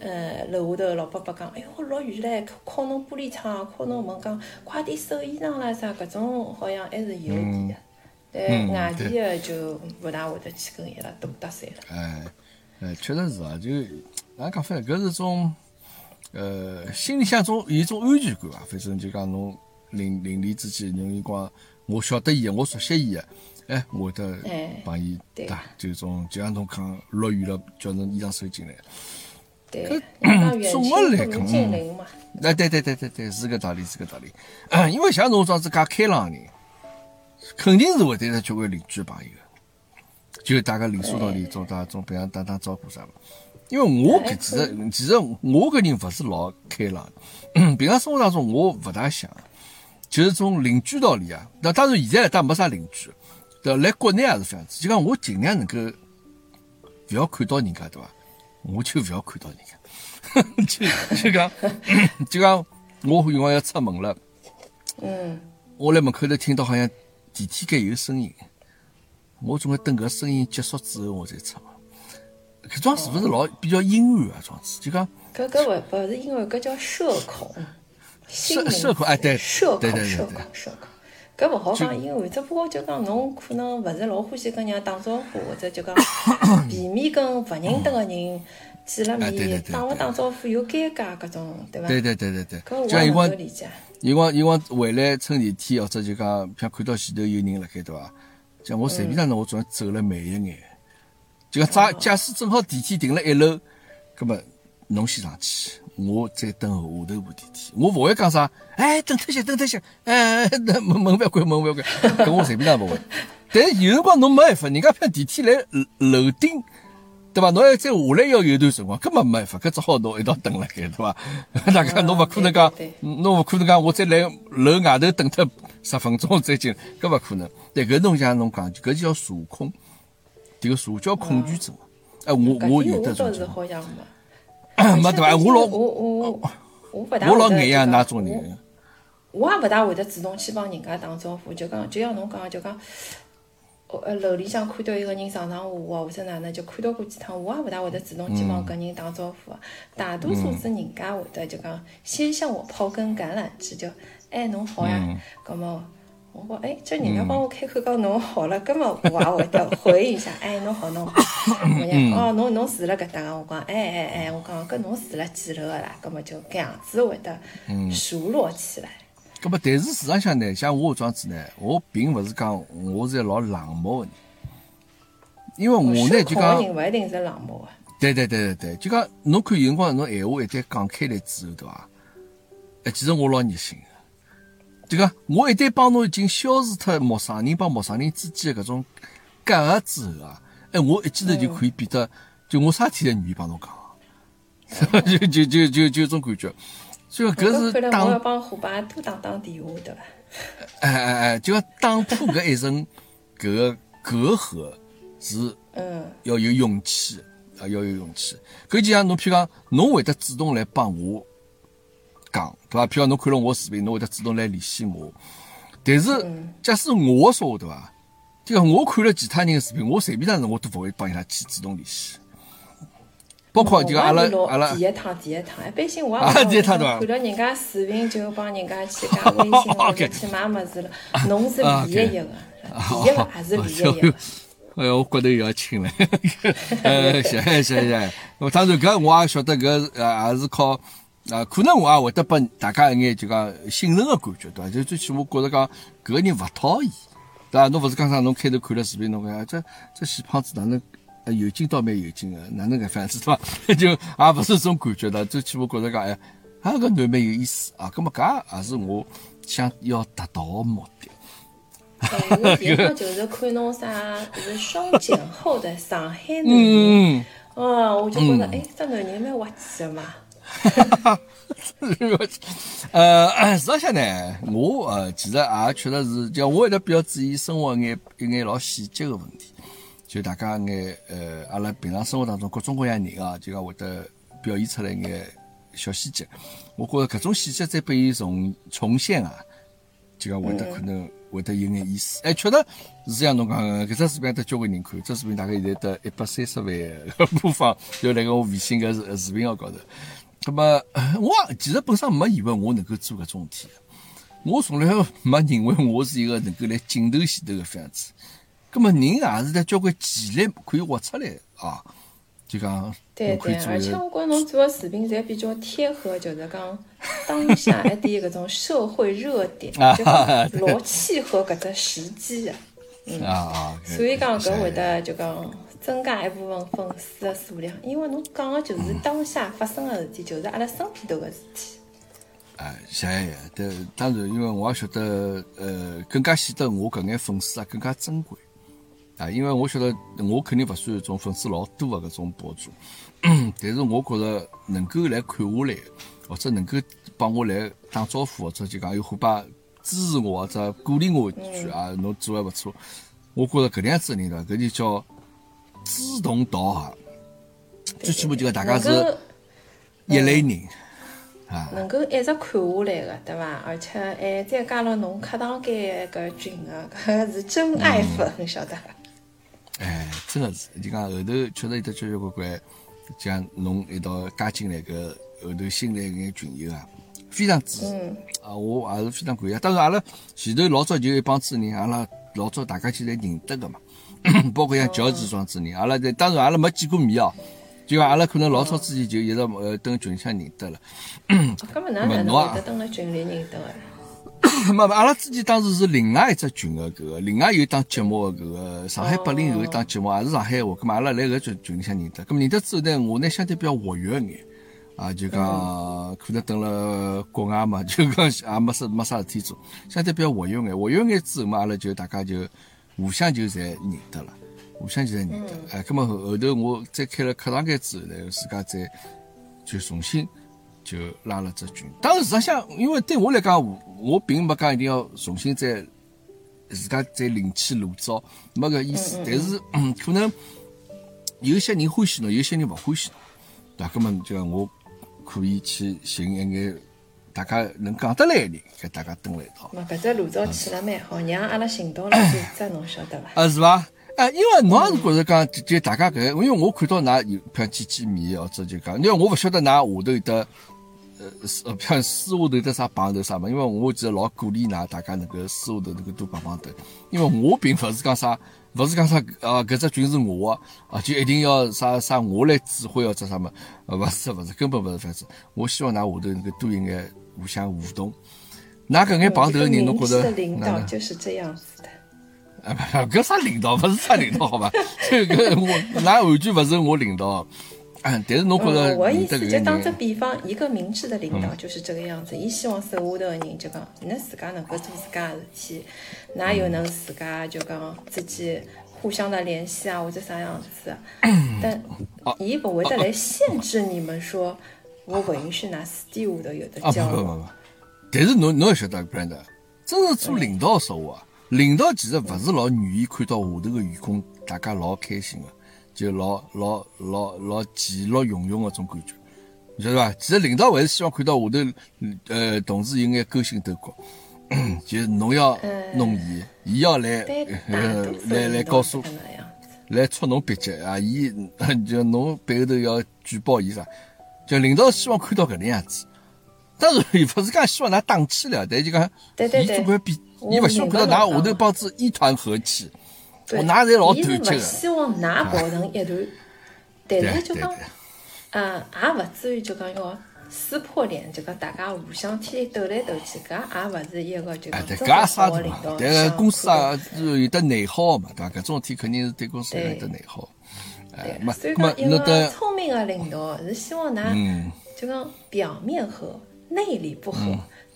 呃楼下头老伯伯讲，哎哟落雨唻，敲侬玻璃窗，敲侬门讲快点收衣裳啦啥，搿种好像还是有点的。但外地的就勿大会得去跟伊拉多搭讪了。哎，哎，确实是啊，就哪讲法搿是种，呃，心里向种有一种安全感啊。反正就讲侬邻邻里之间，侬辰光我晓得伊个，我熟悉伊个，哎，我得帮伊搭，就种就像侬讲落雨了，叫侬衣裳收进来。对，总个来讲，哎，对对对对对，是个道理，是个道理。因为像侬这样子介开朗人。肯定是会对着交关邻居朋友，就大家理所当然，总打总平常打打招呼啥嘛。因为我搿其实其实我个人勿是老开朗，平常生活当中我勿大想，就是从邻居道理啊。那当然现在倒没啥邻居，对来国内也是这样子，就讲我尽量能够勿要看到人家，对伐？我就勿要看到人家，就 就讲就讲我有辰光要出门了，嗯，我来门口头听到好像。电梯间有声音，我总归等搿声音结束之后我再出门。搿桩是勿是老比较阴暗啊？桩子就讲搿搿勿勿是阴暗，搿叫社恐。社社恐哎，对，社恐，社恐，社恐。搿勿好讲，因为只不过就讲侬可能勿是老欢喜跟人家打招呼，或者就讲 避免跟勿认得个人见了面，打勿打招呼又尴尬，搿种对伐？对对对对对。搿我能够理解。以往伊往回来乘电梯或者就讲，像看到前头有人辣盖对伐？像我随便哪能，我总要走了慢一眼。就讲假假使正好电梯停了一楼，葛末侬先上去。我再等下头部电梯，我勿会讲啥，哎，等脱歇，等脱歇，哎，门门勿要关，门勿要关，搿我随便哪勿会。但是有辰光侬没办法，人家偏电梯来楼顶，对伐？侬要再下来要有段辰光，根本没办法，搿只好侬一道等辣盖，对伐？大家侬勿可能讲，侬勿可能讲我再来楼外头等脱十分钟再进，搿勿可能。但搿侬像侬讲，搿叫社恐，迭个社交恐惧症。哎，我我有得种情况。没对伐？我老我我我老眼呀那种人。我也勿大会得主动去帮人家打招呼，就讲就像侬讲，就讲，呃，楼里向看到一个人上上下下，或者哪能，就看到过几趟，我也不大会得主动去帮搿人打招呼。大多数是人家会得就讲先向我抛根橄榄枝，就哎侬好呀，葛么。我讲哎，这人家帮我开口讲侬好了，根本我也会得回应一下，哎，侬好侬好。我讲哦，侬侬住辣搿搭个，我讲哎哎哎，我讲搿侬住辣几楼个啦？葛么就搿样子会得熟络起来。葛末但是事实上呢，像我这样子呢，我并勿是讲我是老冷漠个人，因为我呢就讲，人勿一定是冷漠个。对对对对对，就讲侬看有辰光侬闲话一旦讲开来之后，对伐？哎，其实我老热心。就讲，我一旦帮侬已经消除脱陌生人帮陌生人之间的搿种隔阂之后啊，哎，我一记头就可以变得，就我啥体侪愿意帮侬讲，就就就就就种感觉。所以搿是打。我要帮伙伴多打打电话，对伐？哎哎哎，就要打破搿一层搿个隔阂，是嗯，要有勇气啊，要有勇气。搿就像侬，譬如讲，侬会得主动来帮我。讲对伐？譬如讲侬看了我视频，侬会得主动来联系我。但是假使我说对伐？就讲我看了其他人的视频，我随便哪能我都勿会帮伊拉去主动联系。包括就阿拉阿拉第一趟第一趟，一般性我也第一趟对伐？看到人家视频就帮人家去加微信 或者去买物事了。侬是唯一一个，第一个还是唯一一个。哎呀，我骨头又要轻了。呃，谢谢谢谢。我当然搿我也晓得搿呃也是靠。啊，可能我也会得拨大家一眼就讲信任的感觉，对伐？就最起码觉着讲搿个人勿讨厌，对伐？侬勿是刚刚侬开头看了视频，侬讲这这死胖子哪能有劲倒蛮有劲个，哪能个反正对伐？就也勿是这种感觉的，最起码觉着讲哎，啊搿男蛮有意思啊，搿么搿也是我想要达到的目的。哎，我第一趟就是看侬啥是双减后的上海 男人，哦，我就觉着哎，这男人蛮滑稽的嘛。哈 哈，呃，实际上呢，我呃其实也确实是，就我一直比较注意生活一眼一眼老细节的问题，就大家眼呃，阿拉平常生活当中各种各样人啊，就讲会得表现出来一眼小细节。我觉着搿种细节再被伊重重现啊，就讲会得可能会得有眼意思。哎，确实是像侬讲搿只视频得交关人看，这视频大概现在得一百三十万播放，就辣盖我微信个视视频号高头。那么，我其实本身没以为我能够做搿种事体，我从来没认为我是一个能够来镜头前头个样子。那么人也是在交关潜力可以挖出来啊，就讲对对，而且我觉侬做个视频侪比较贴合，就是讲当下一点搿种社会热点，就老契合搿只时机的，嗯啊，所以讲搿会得就讲。增加一部分粉丝的数量，因为侬讲的就是当下发生的事体，就是阿拉身边头的事体。哎，谢谢。但当然，因为我也晓得，呃，更加显得我搿眼粉丝啊更加珍贵啊。因为我晓得，我肯定勿算一种粉丝老多的搿种博主，但是我觉着能够来看下来，或者能够帮我来打招呼，或者就讲有伙伴支持我或者鼓励我一句啊，侬做的勿错。我觉着搿样子人呢，搿就叫。志同道合，最起码就讲大家是一类人啊，能够一直看下来的，对伐？而且还再加了侬客堂间搿群的，搿是真爱粉，晓得伐？哎，真的是，就讲后头确实有得交交关关，像侬一道加进来个后头新来眼群友啊，非常支持。啊，我也是非常感谢。当然，阿拉前头老早就一帮子人，阿拉老早大家就侪认得个嘛，包括像乔治庄子人，阿拉在当然阿拉没见过面哦，就讲阿拉可能老早之前就一直呃蹲群里向认得了。搿么哪能会得蹲辣群里认得个？没 没，阿拉之前当时是另外一只群的搿个，另外有一档节目个搿个上海八零后一档节目，也是上海话，搿么阿拉来搿群群里向认得。搿么认得之后呢，我呢相对比较活跃一眼，啊，就讲可能等了国外嘛，就讲也没啥没啥事体做，相对比较活跃眼，活跃眼之后嘛，阿拉就大家就互相就侪认得了，互相就侪认得。哎，咁么后后头我再开了课堂间之后呢，自家再就重新。就拉了只群，当然，实际上，因为对我来讲，我并没讲一定要重新再自家再另起炉灶，没个意思。但是，可能有些人欢喜侬，有些人勿欢喜侬，对吧？根本就我可以去寻一眼大家能讲得来的人，跟大家蹲辣一道。嘛，搿只炉灶起了蛮好，让阿拉寻到了就这侬晓得伐？啊，是伐？啊，因为侬也是觉着讲，就大家搿，因为我看到㑚有譬如见见面，或者就讲，因为我勿晓得㑚下头有得。呃，呃，像私下头的啥碰头啥嘛？因为我其实老鼓励㑚大家能够私下头能够多碰碰头，因为我并勿是讲啥，勿是讲啥啊，搿只群是我啊，就一定要啥啥我来指挥或者啥么？呃，勿是勿是，根本勿是这样子。我希望㑚下头能够多一眼互相互动。㑚搿眼碰头的人，侬觉着？领导就是这样子的。啊，搿啥领导？勿是啥领导好吧？这个我，㑚完全勿是我领导。但是侬觉着，我意思就打个比方，一个明智的领导就是这个样子。伊希望手下头的人就讲，你自家能够做自家的事体，哪有能自家就讲自己互相的联系啊，或者啥样子？但伊不会得来限制你们说，我不允许拿私底下头有的交流。但是侬侬要晓得，brand，真是做领导说话，领导其实勿是老愿意看到下头个员工大家老开心的。就老老老老其乐融融个种感觉，晓得伐？其实领导还是希望看到下头，呃，同事有眼勾心斗角，就侬要弄伊，伊要来呃来来告诉，来戳侬笔迹啊！伊就侬背后头要举报伊啥？就领导希望看到搿能样子。当然，勿是讲希望㑚打起来，但就讲，伊总归比伊勿希望看到㑚下头帮子一团和气。我哪侪老团结个？希望㑚抱成一团，但是就讲，呃，也勿至于就讲要撕破脸，就讲大家互相天天斗来斗去，搿也勿是一个就讲真好的领导。但是公司啊是有得内耗嘛，对伐？搿种事体肯定是对公司有得内耗。对，所以讲一个聪明的领导是希望㑚就讲表面和，内里不和。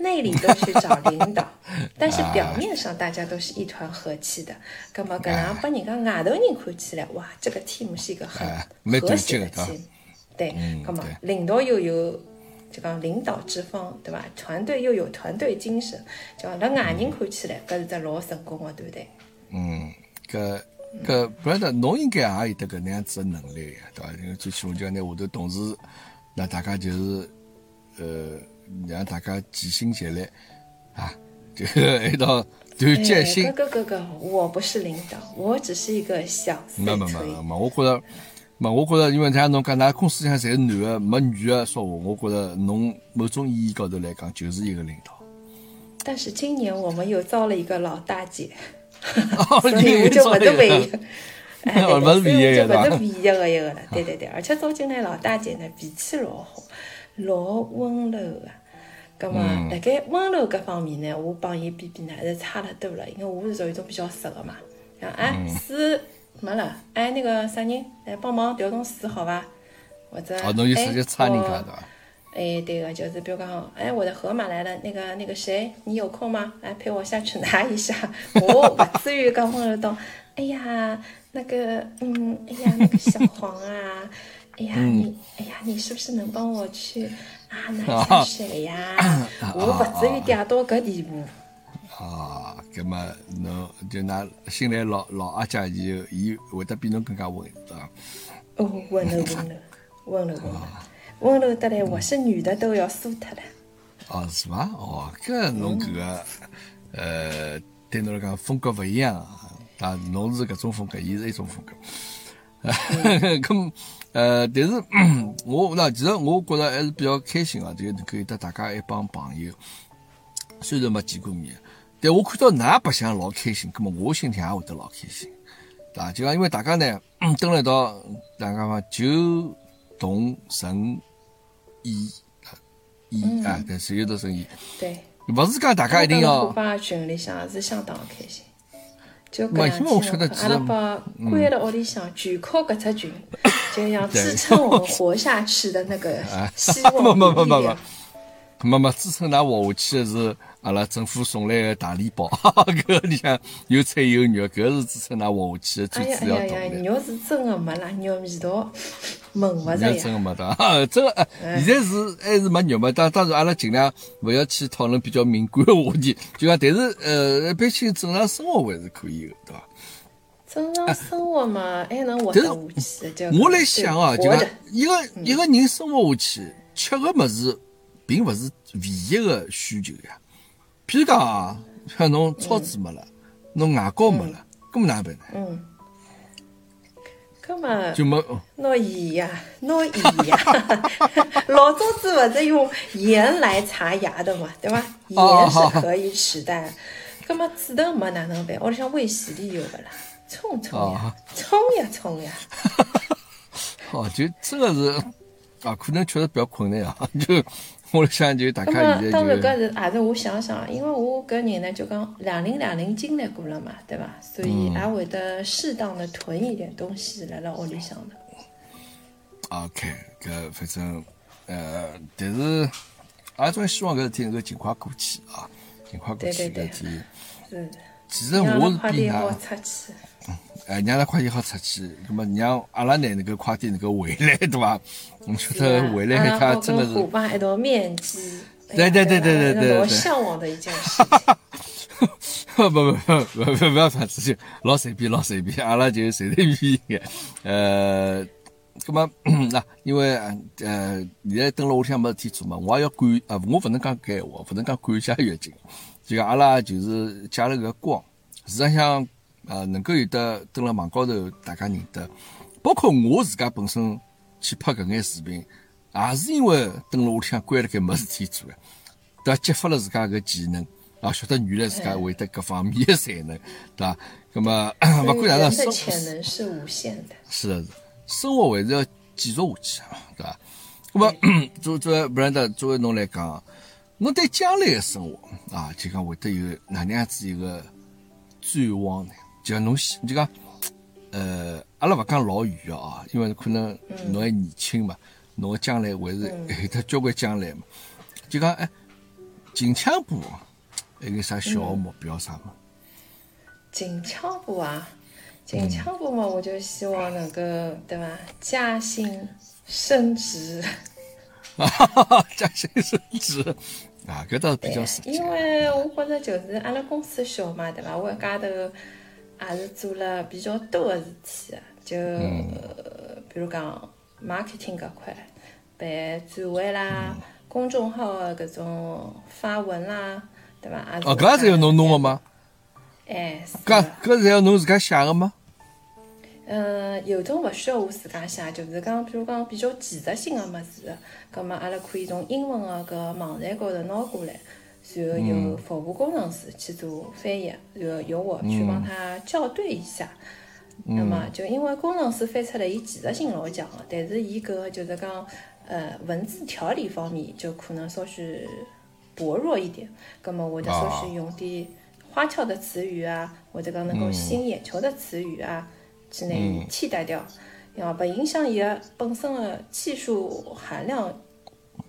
内里都去找领导，但是表面上大家都是一团和气的。那么，搿样把人家外头人看起来，哇，这个 team 是一个很和谐的 team。对，那么领导又有就讲领导之风，对吧？团队又有团队精神，叫辣外人看起来，搿是只老成功的团队。嗯，搿搿不晓得侬应该也有得搿能样子的能力呀，对伐？因为最起码就拿下头同事，那大家就是呃。让大家齐心协力啊，就 一道团结心。哥哥哥哥，我不是领导，我只是一个小没没没没，我觉着，没我觉着，因为像侬讲，㑚公司里向侪是男的，没女的说话，我觉着侬某种意义高头来讲，就是一个领导。但是今年我们又招了一个老大姐，所以我就不得唯一，哎，所以我就不得唯一的一个了。对对对，而且招进来老大姐呢，脾气老好。老温柔个，葛末辣盖温柔搿方面呢，我帮伊比比呢，还是差了多了。因为我是属于一种比较直个嘛，像哎水没了，哎那个啥人来帮忙调动水好伐？或者哎我哎对个，就是比如讲，哎我的河马来了，那个那个谁，你有空吗？来陪我下去拿一下。我不至于讲温柔到，哎呀那个嗯，哎呀那个小黄啊。哎呀，你哎呀，你是不是能帮我去啊拿下水呀？我不至于嗲到搿地步。啊，葛么侬就拿新来老老阿姐以后，伊会得比侬更加温柔，对伐？哦，温柔温柔温柔温柔温柔得来，我是女的都要输脱了。哦，是伐？哦，搿侬搿个呃，对侬来讲风格勿一样啊。侬是搿种风格，伊是一种风格。呃，但是我那其实我觉着还是比较开心啊，就是可以得大家一帮朋友，虽然没见过面，但我看到㑚白相老开心，那么我心情也会得老开心，对伐？就讲因为大家呢蹲辣一道，大家嘛就同存异异啊，对，是有得存异。对，勿是讲大家一定要虎爸群里向是相当开心。就没搿因为我晓得两天，阿拉把关辣屋里向，全靠搿只群，就 像支撑我们活下去的那个希望没没没没没。没没 支撑㑚活下去的是阿拉政府送来个大礼包，搿里向有菜有肉，搿是支撑㑚活下去的哎最主要动力。肉是真的没啦，肉味道闻勿着呀。真的没得，啊真个，呃现在是还是没肉嘛？当当然，阿拉尽量勿要去讨论比较敏感的话题，就讲，但是呃，一般性正常生活还是可以的，对伐？正常生活嘛，还能活但得下去。就我来想啊，就讲一个一个人生活下去，吃个物事并勿是唯一个需求呀。譬如讲啊，像侬超子没了，侬牙膏没了，搿么哪能办呢？嗯，葛么就没拿盐呀，拿盐呀。老早子勿是用盐来擦牙的嘛，对吧？盐是可以取代。葛么纸头没哪能办？屋里向卫洗力有勿啦？冲冲呀哦，冲呀冲呀！哦，就真个是啊，可能确实比较困难啊。就我来想，就大葛家么当然搿是也是我想想，因为我搿人呢就讲两零两零经历过了嘛，对伐？所以嗯也会得适当的囤一点东西辣辣屋里向的。OK，搿反正呃，但是阿拉总希望搿事体能够尽快过去啊，尽快过去对对对搿事体。是，其实让我是比㑚，出去。哎，让他快点好出去，那么让阿拉呢能够快点能够回来，对伐？我晓得回来他真的是，爸一道面基。对对对对对对对我向往的一件事 情。不不不不不不要这样子，就老随便老随便，阿拉就随随便便眼。呃，那么 那因为呃现在蹲辣屋里向没事体做嘛，我也要管啊，我勿能讲搿闲话，勿能讲管家月经，就讲阿拉就是借了搿光，实际上呃能够有得蹲辣网高头大家认得，包括我自家本身去拍搿眼视频，也是因为蹲辣屋里向关辣盖没事体做个。对伐？激发了自家搿技能，啊，晓得原来自家会得各方面的才能，对伐？那么勿 管哪能生潜能是无限的。是的，是生活还是要继续下去啊，对伐？那么 作作为布兰德，作为侬来讲，侬对将来的生活啊，就讲会得有哪能样子一个展望呢？就讲侬想就讲，呃，阿拉勿讲老远个啊，因为可能侬还年轻嘛，侬个将来还是有得交关将来嘛。就讲哎，近腔部还有啥小个目标啥嘛？近腔部啊，近腔部嘛，我就希望能够对吧，加薪升职。哈哈哈，加薪升职啊，搿倒是比较实际因。为我觉着就是阿拉公司小嘛，对伐？我一家头也是做了比较多个事体的，就、呃比如讲 marketing 搿块，办展会啦、公众号个搿种发文啦，对伐？也是哦，搿也是要侬弄个吗？哎，是搿搿是要侬自家写个吗？嗯，有种勿需要我自家写，就是讲，比如讲比较技术性个物事，葛末阿拉可以从英文个搿网站高头拿过来，然后由服务工程师去做翻译，然后由我去帮他校对一下。那么就因为工程师翻出来，伊技术性老强个，但是伊搿个就是讲，呃，文字条理方面就可能稍许薄弱一点。葛末我就稍许用点花俏的词语啊，或者讲能够吸引眼球的词语啊。去拿伊替代掉，要不影响伊个本身个技术含量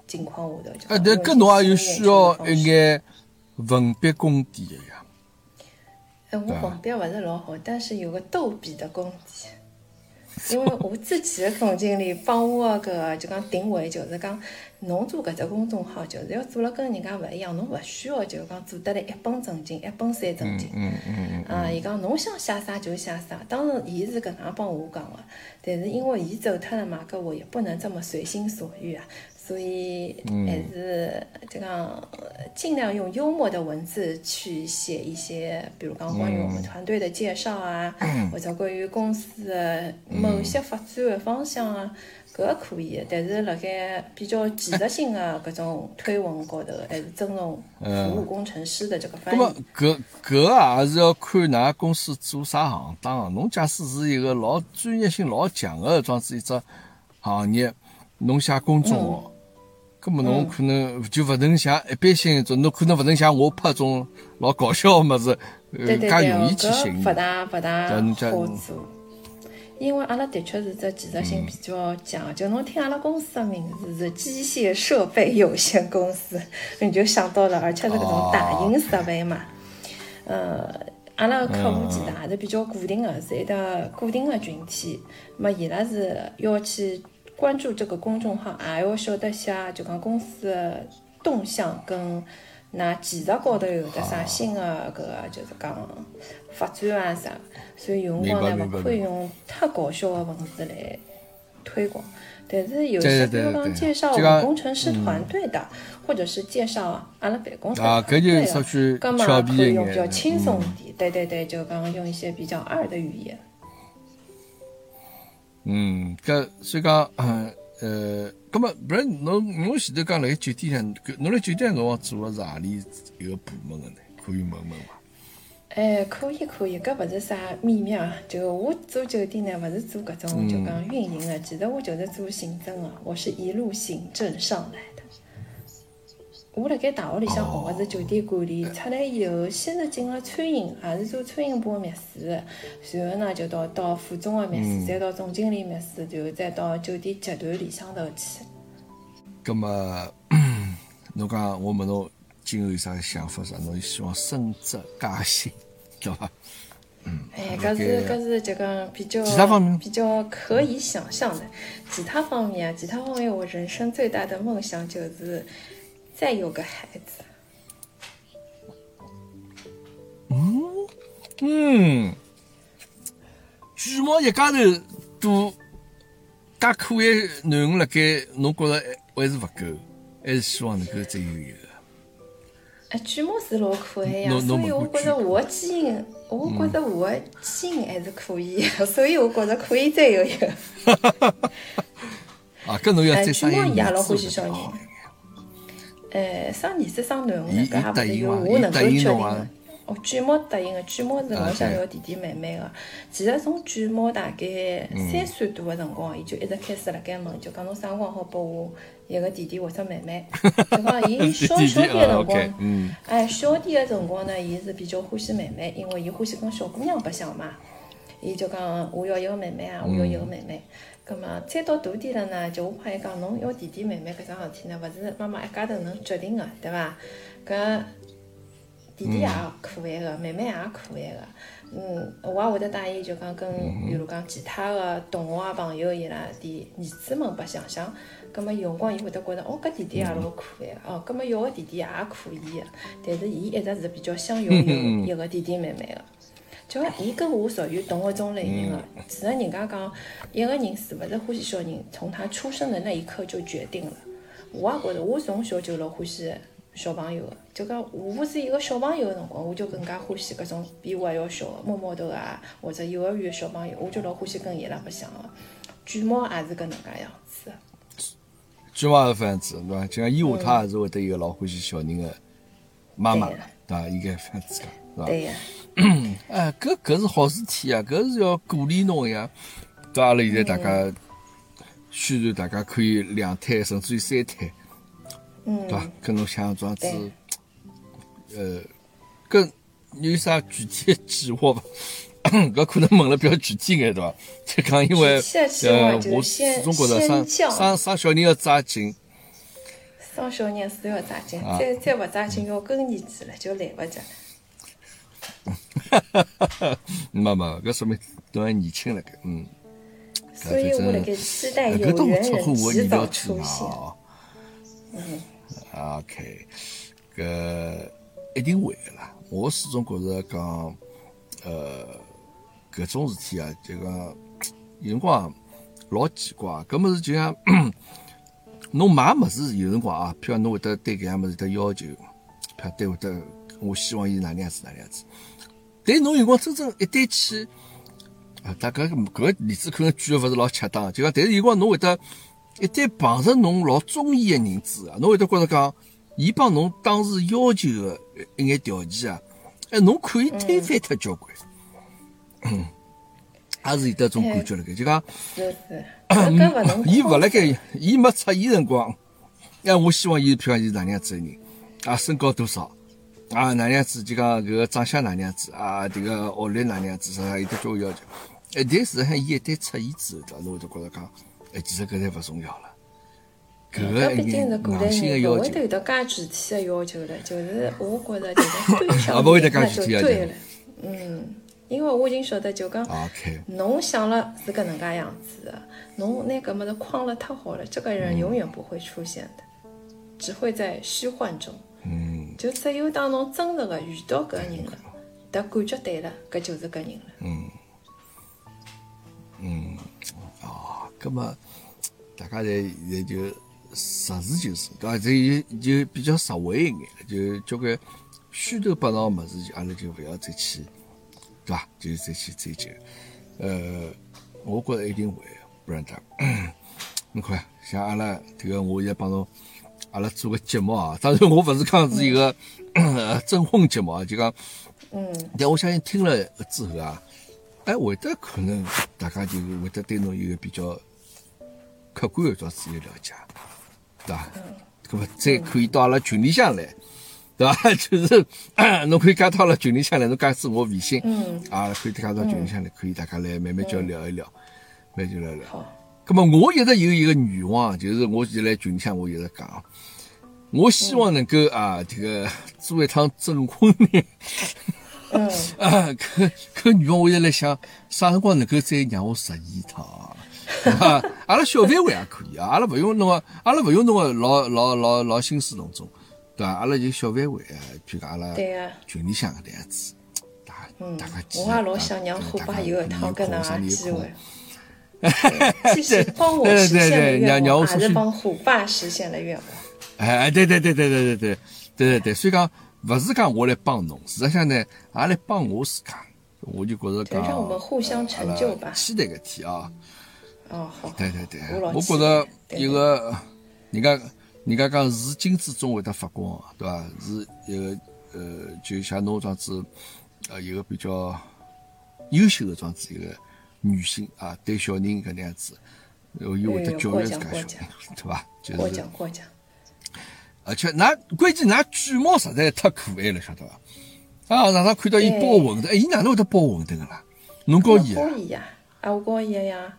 情况下头。就哎，讲但搿侬也有需要一眼文笔功底个呀。哎，我文笔勿是老好，但是有个逗比的功底。因为我自己的总经理帮我个就讲定位，就是讲侬做搿只公众号，就是要做了跟人家勿一样，侬勿需要就是讲做得来一本正经，一本三正经。嗯嗯嗯啊，伊讲侬想写啥就写啥，当然伊是搿能样帮我讲个，但是因为伊走脱了嘛，搿我也不能这么随心所欲啊，所以还是就讲尽量用幽默的文字去写一些，比如讲关于我们团队的介绍啊，或者关于公司的某些发展的方向啊，搿个可以。但是辣盖比较技术性的搿种推文高头，还是尊重服务工程师的这个翻译。那么搿搿个也是要看㑚公司做啥行当。侬假使是一个老专业性老强的装子一只行业，侬写公众号。搿么侬可能就勿能像一般性种，侬可能勿能像我拍种老搞笑个物事，呃，介容易去行。勿大勿大好做，因为阿拉的确是只技术性比较强。就侬听阿拉公司的名字是机械设备有限公司，你就想到了，而且是搿种大型设备嘛。呃，阿拉客户其实还是比较固定的，是一个固定的群体。么伊拉是要去。关注这个公众号，也要晓得些，就讲公司的动向跟那技术高头有的啥新的搿个，就是讲发展啊啥，所以用光呢勿可以用太搞笑的文字来推广。但是有些比如讲介绍我们工程师团队的，或者是介绍阿拉办公室团队的，搿么可以用比较轻松一点。对对对，就刚刚用一些比较二的语言。嗯，搿所以讲，嗯 呃，搿么不然侬侬前头讲辣盖酒店上，侬辣酒店辰光做个是何里一个部门个呢？可以问问伐？哎，可以可以，搿勿是啥秘密啊。就我做酒店呢，勿是做搿种就讲运营的，其实我就是做行政个，我是一路行政上来。我辣盖大学里向学的是酒店管理，出来以后先是进了餐饮，也是做餐饮部的秘书，随后呢就到到副总的秘书，再到总经理秘书，然后再到酒店集团里向头去。葛么，侬讲我问侬今后有啥想法？啥？侬希望升职加薪，对伐？嗯。哎，搿是搿是就讲比较其他方面比较可以想象的。其他方面啊，其他方面我人生最大的梦想就是。再有个孩子，嗯嗯，巨毛一家头都介可爱囡恩辣盖，侬觉着还是勿够，还是希望能够再有一个。啊，巨毛是老可爱呀，所以我觉着我的基因，我觉着我的基因还是可以，所以我觉着可以再有一个。啊，搿侬要再生一个老欢喜小人。哎，生儿子生囡恩的，搿还勿是由我能够决定的。哦，巨猫答应的，巨猫是老想要弟弟妹妹的。其实从巨猫大概三岁多的辰光，伊就一直开始辣盖问，就讲侬啥辰光好拨我一个弟弟或者妹妹。就讲伊小小点的辰光，哎，小点的辰光呢，伊是比较欢喜妹妹，因为伊欢喜跟小姑娘白相嘛。伊就讲我要一个妹妹啊，我要一个妹妹。葛末再到大点了呢，就我帮伊讲，侬要弟弟妹妹搿桩事体呢，勿是妈妈一家头能决定个，对伐？搿弟弟也可爱个，妹妹也可爱个。嗯，我也会得带伊，就讲跟比如讲其他个同学啊、朋友伊拉的儿子们白相相。葛末有辰光伊会得觉着，哦，搿弟弟也老可爱个，哦，葛末要个弟弟也可以个。但是伊一直是比较想要有 一个弟弟妹妹个。就伊跟我属于同一种类型的，其实人家讲一个人是勿是欢喜小人，从他出生的那一刻就决定了。我也觉着，我从小就老欢喜小朋友的，就讲我是一个小朋友的辰光，我就更加欢喜搿种比我还要小的毛毛头啊，或者幼儿园小朋友，我就老欢喜跟伊拉白相的。巨猫也是搿能介样子。巨猫也是搿样子，对伐？就像伊下他也是会得一个老欢喜小人的妈妈，对伐？应该搿样子，是伐？对呀。哎，搿搿是好事体啊！搿是要鼓励侬呀。对阿拉现在大家宣传，大家可以两胎甚至于三胎，对伐？跟侬想这样子，呃，搿有啥具体的计划伐？搿可能问了比较具体眼，对伐？就讲因为呃，我始终觉着生生生小人要抓紧，生小人是要抓紧，再再勿抓紧要更年期了，就来勿及了。哈哈哈哈没没，搿说明都还年轻了该，嗯。所以我辣盖期待有缘人及早出现。嗯。OK，搿一定会个啦。我始终觉着讲，呃，搿种事体啊，就讲有辰光老奇怪。搿么是就像 侬买物事有辰光啊，譬如侬会得对搿样物事得要求，譬如对会得，我希望伊哪能样子哪能样子。但侬有辰光真正一旦去啊，大概搿个例子可能举个勿是老恰当，就讲，但是有辰光侬会得一旦碰着侬老中意个人子啊，侬会得觉着讲，伊帮侬当时要求个一眼条件啊，哎，侬可以推翻脱交关。嗯，也是有得种感觉辣盖，就讲。伊勿辣盖，伊没出现辰光，哎，我希望伊，譬如讲伊是哪能样子个人，啊，身高多少，啊，哪能样子，就讲搿个长相哪能样子，啊，迭个学历哪能样子，啥有得交关要求。哎，但实际上伊一旦出现之后？侬会得觉着讲，哎，其实搿侪勿重要了。搿个毕竟是古代人，勿会得有得介具体的要求了，就是我觉着 就是对象那就对了，嗯。因为我已经晓得，就讲，侬想了是搿能介样子的，侬拿搿么子框了太好了，这个人永远不会出现的，只会在虚幻中。嗯，就只有当侬真实的遇到搿个人了，得感觉对了，搿就是搿人了。嗯，嗯，哦，搿么大家侪现在就实事求是，对伐？这就就比较实惠一眼，就交关虚头巴脑物事，阿拉就勿要再去。对伐？就是再去追求，呃，我觉着一定会，不然的。侬看，像阿拉这个，我现在帮侬，阿拉做个节目啊。当然，我勿是讲是一个征婚节目啊，就讲，嗯。但我相信听了之后啊，哎，会得可能大家就会得对侬有个比较客观的一种自己了解，对伐？嗯。那么再可以到阿拉群里向来。对吧？就是 侬可以加到了群里向来，侬加自我微信，嗯，啊，可以加到群里向来，可以大家来慢慢叫聊一聊，慢就聊聊。好。那么我一直有一个愿望，就是我现在群里向，我一直讲，我希望能够啊，这个做一趟证婚呢。嗯。啊，搿搿愿望我现在来想，啥辰光能够再让我实现一趟啊？阿拉小范围也可以啊，阿拉勿用弄个，阿拉勿用弄个老老老老兴师动众。对伐？阿拉就小范围啊，譬如阿拉群里向搿样子，大大家我也老想让虎爸有一趟搿能个机会，继续帮我实现了愿望，还是帮虎爸实现了愿望。哎，对对对对对对对对对对，所以讲勿是讲我来帮侬，实际上呢，也来帮我自家，我就觉着讲，让我们互相成就吧。期待个天啊！哦，好。对对对，我觉着一个人家。人家讲是金子总会得发光，对伐？是一个呃，就像侬这样子，呃，一个比较优秀的这样子一个女性啊，对小人搿能样子，又会得教育自家小人，对伐？就是过奖过奖。而且，那关键，那卷毛实在太可爱了，晓得伐？啊，常常看到伊包馄饨，哎，伊哪能会得包馄饨个啦？侬教伊啊？教伊呀，啊，我教伊呀。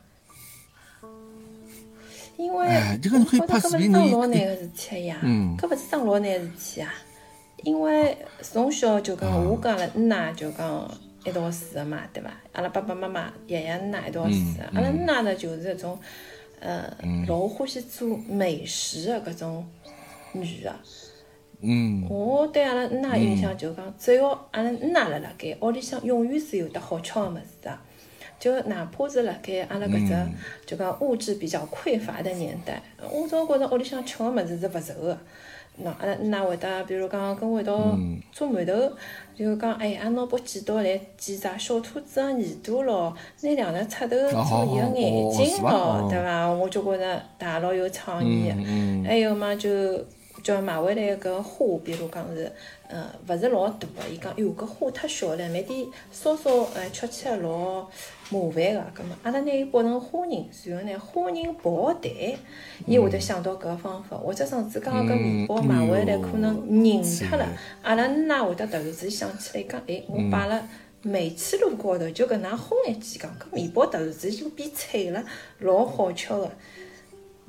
因为我觉得搿勿是桩老难个事体呀，嗯搿勿是桩老难个事体啊。因为从小就讲，我跟阿拉奶就讲一道住个嘛，对伐？阿拉爸爸妈妈、爷爷奶奶一道住个。阿拉奶呢就是搿种，呃，老欢喜做美食的搿种女的。嗯。我对阿拉奶印象就讲，只要阿拉奶辣辣盖，屋里向永远是有得好吃个物事个。就哪怕是辣盖阿拉搿只就讲物质比较匮乏的年代，我总觉着屋里向吃个物事是勿愁个。喏，阿拉哪会得，比如讲跟我一道做馒头，就讲哎，阿拿把剪刀来剪只小兔子的耳朵咯，拿两只插头做伊个眼睛咯，对伐？我就觉着大老有创意。个。还有嘛，就叫买回来个花，比如讲是，呃，勿是老大个。伊讲，哟，搿花太小了，慢点烧烧，哎，吃起来老。麻烦个，葛末阿拉拿伊剥成花仁，然后呢，花仁爆蛋，伊会得想到搿个方法。或者上次刚刚搿面包买回来可能凝脱了，阿拉奶会得突然之间想起来讲，哎，我摆辣煤气炉高头，就搿能烘一记，讲搿面包突然之间就变脆了，老好吃个。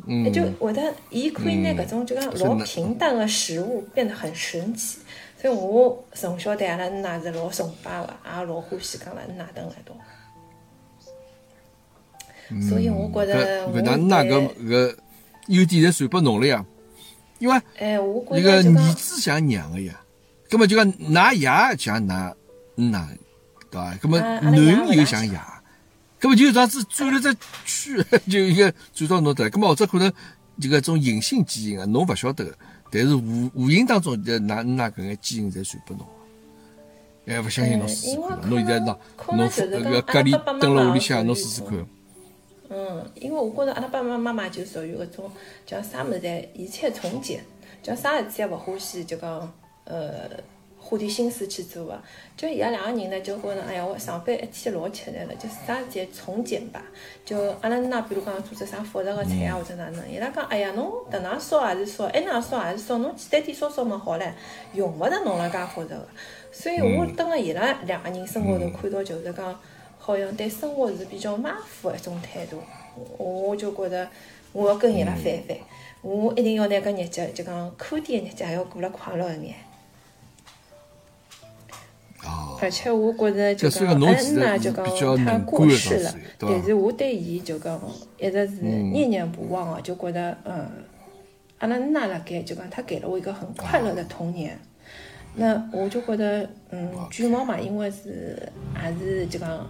嗯，就会得，伊可以拿搿种就讲老平淡个食物变得很神奇。所以我从小对阿拉奶是老崇拜个，也老欢喜讲辣奶等来到。所以我觉着，搿哪哪个搿优点侪传拨侬了呀？因为哎，我觉着一个儿子像娘个呀，葛末就讲㑚爷像㑚奶，对伐？葛末囡又像爷，葛末就这样子转了只圈，就一个转到侬搭，葛末或者可能这个种隐性基因啊，侬勿晓得个，但是无无形当中，㑚㑚搿眼基因侪传拨侬。哎，勿相信侬试试看，侬现在喏，侬搿个隔离蹲辣屋里向，侬试试看。嗯，因为我觉着阿拉爸爸妈妈就属于搿种叫啥物事，一切从简，叫啥事体也勿欢喜，就讲呃花点心思去做个。就伊拉两个人呢，就觉着哎呀，我上班一天老吃力了，就啥事体从简吧。就阿拉那比如讲做只啥复杂个菜啊或者哪能，伊拉讲哎呀，侬迭能烧也是烧，埃能烧也是烧，侬简单点烧烧么好唻，用勿着弄了介复杂个。所以我蹲辣伊拉两个人身高头看到，就是讲。好像对生活是比较马虎一种态度，我就觉着我要跟伊拉反反，我一定要拿搿日脚就讲苦点日脚要过了快乐一眼。哦。而且我觉着就讲，嗯呐，就讲他过世了，但是我对伊就讲一直是念念不忘哦，就觉着嗯，阿拉娜辣盖就讲她给了我一个很快乐的童年。那我就觉得嗯，橘猫嘛，因为是还是就讲。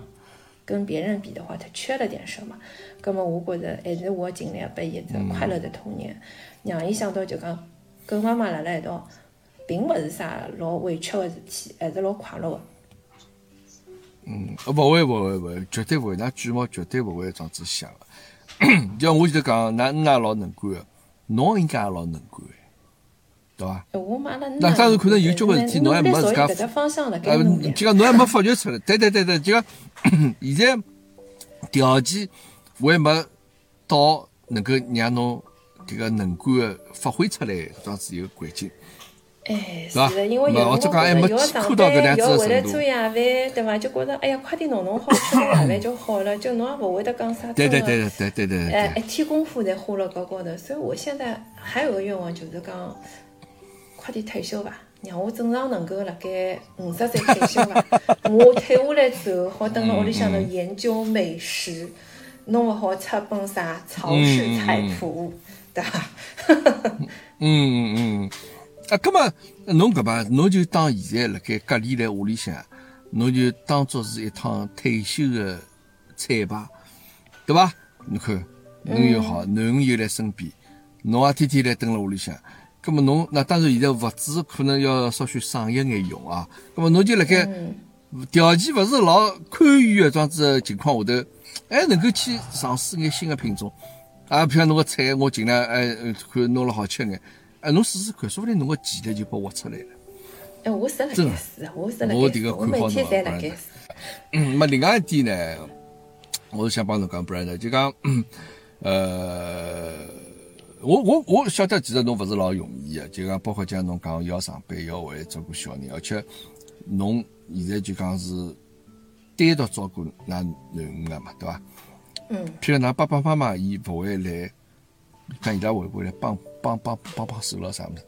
跟别人比的话，他缺了点什么？那么我觉着还是我尽量拨伊只快乐的童年，让伊想到就讲跟妈妈辣辣一道，并勿是啥老委屈个事体，还是老快乐个。嗯，勿会勿会勿会，绝对勿会，那巨猫绝对勿会这样子想个。就 像我前头讲，那那老能干个，侬应该也老能干个。对伐？那当然可能有交关事体侬还没自家，呃，就讲侬还没发掘出来。对对对对，就讲现在条件还没到能够让侬这个能干个发挥出来，这样子一个环境。哎，是的，因为有辰光觉得要上班，要回来做夜饭，对伐？就觉着哎呀，快点弄弄好，吃个夜饭就好了，就侬也勿会得讲啥。对对对对对对对。哎，一天功夫侪花了搿高头，所以我现在还有个愿望，就是讲。快点退休吧，让我正常能够辣盖五十岁退休吧。我退下来之后，好等辣屋里向头研究美食，弄勿好出本啥曹氏菜谱，对伐？嗯嗯嗯。啊，葛么侬搿把侬就当现在辣盖隔离在屋里向，侬就当做是一趟退休的彩排，对伐？你看，侬又好，囡恩又辣身边，侬也天天来蹲辣屋里向。咁么侬那当然现在物资可能要稍许省一眼用啊。咁么侬就辣盖条件勿是老宽裕的这样子情况下头，还能够去尝试眼新的品种啊。譬如侬个菜，我尽量哎看弄了好吃眼，哎侬试试看，说不定侬个潜力就被挖出来了。哎，我是辣盖试，我是辣盖试，我每天侪辣盖试。嗯，么另外一点呢，我是想帮侬讲，不然呢就讲呃。我我我晓得，其实侬勿是老容易个，就讲包括像侬讲要上班，要回来照顾小人，而且侬现在就讲是单独照顾㑚囡恩个嘛，对伐？嗯。譬如㑚爸爸妈妈，伊勿会来，讲伊拉会不会来帮帮帮帮帮手咯啥物事？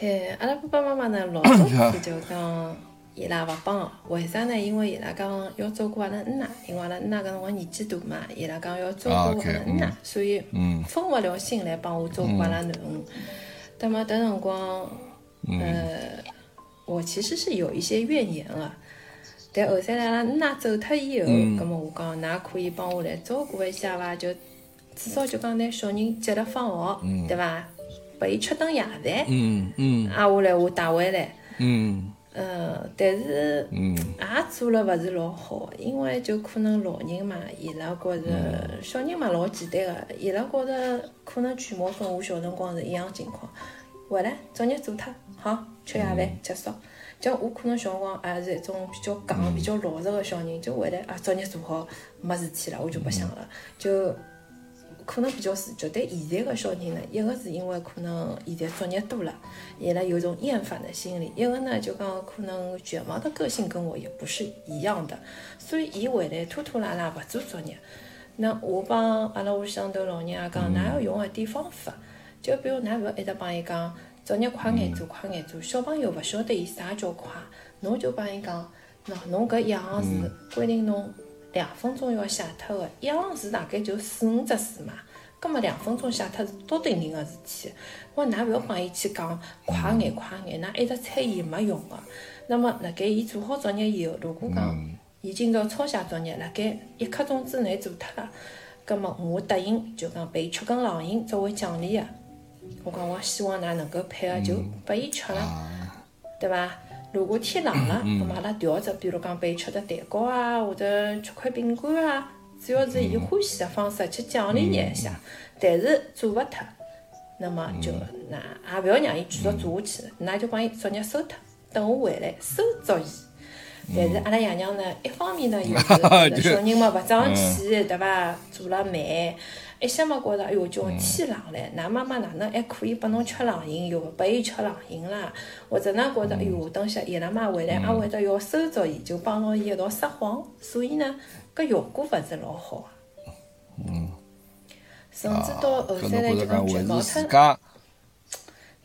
哎，阿拉爸爸妈妈呢，老早就讲。伊拉勿帮，为啥呢？因为伊拉讲要照顾阿拉恩呐，因为阿拉恩呐搿辰光年纪大嘛，伊拉讲要照顾阿拉恩呐，所以分勿了心来帮我照顾阿拉囡恩。那么等辰光，呃，我其实是有一些怨言个，但后头阿拉恩呐走脱以后，葛末我讲，㑚可以帮我来照顾一下伐？就至少就讲拿小人接了放学，对伐？拨伊吃顿夜饭，嗯嗯，挨下来我带回来，嗯。嗯，但是也做了勿是老好，因为就可能老人嘛，伊拉觉着小人嘛老简单个，伊拉觉着可能全貌跟我小辰光是一样情况，回来作业做脱，好吃夜饭结束。就我可能小辰光也是一种比较戆、比较老实个小人，就回来啊作业做好没事体了，我就不想了，就。可能比较自觉，但现在的小人呢，一个是因为可能现在作业多了，伊拉有种厌烦的心理；一个呢，就讲可能卷毛的个性跟我也不是一样的，所以伊回来拖拖拉拉不做作业。那我帮阿拉屋里向头老人也讲，㑚要用一点方法，就比如㑚勿要一直帮伊讲作业快眼做，快眼做。小朋友勿晓得伊啥叫快，侬就帮伊讲，喏，侬搿一行字规定侬。两分钟要写脱个，一行字大概就四五只字嘛。葛么两分钟写脱是多定定个事体。我㑚勿要帮伊去讲快眼快眼，㑚一直催伊没用的。那么辣盖伊做好作业以后，如果讲伊今朝抄写作业，辣盖一刻钟之内做脱了，葛么我答应就讲拨伊吃根冷饮作为奖励个。我讲我希望㑚能够配合，就拨伊吃了，对伐？如果天冷了，葛末阿拉调只，比如讲拨伊吃只蛋糕啊，或者吃块饼干啊，主要是伊欢喜个方式去奖励伊一下，但是做勿脱，那么就那也勿要让伊继续做下去，那就帮伊作业收脱，等我回来收作业。但是阿拉爷娘呢，一方面呢 又是小人嘛勿争气，对伐？做了慢，一歇嘛觉着，哎哟，叫天冷唻，㑚妈妈哪能还可以拨侬吃冷饮，又勿拨伊吃冷饮啦？或者呢觉着，哎哟，等歇伊拉妈回来，也会得要收着伊，就帮牢伊一道撒谎，所以呢，搿效果勿是老好。嗯。甚至到后三来就讲卷毛脱。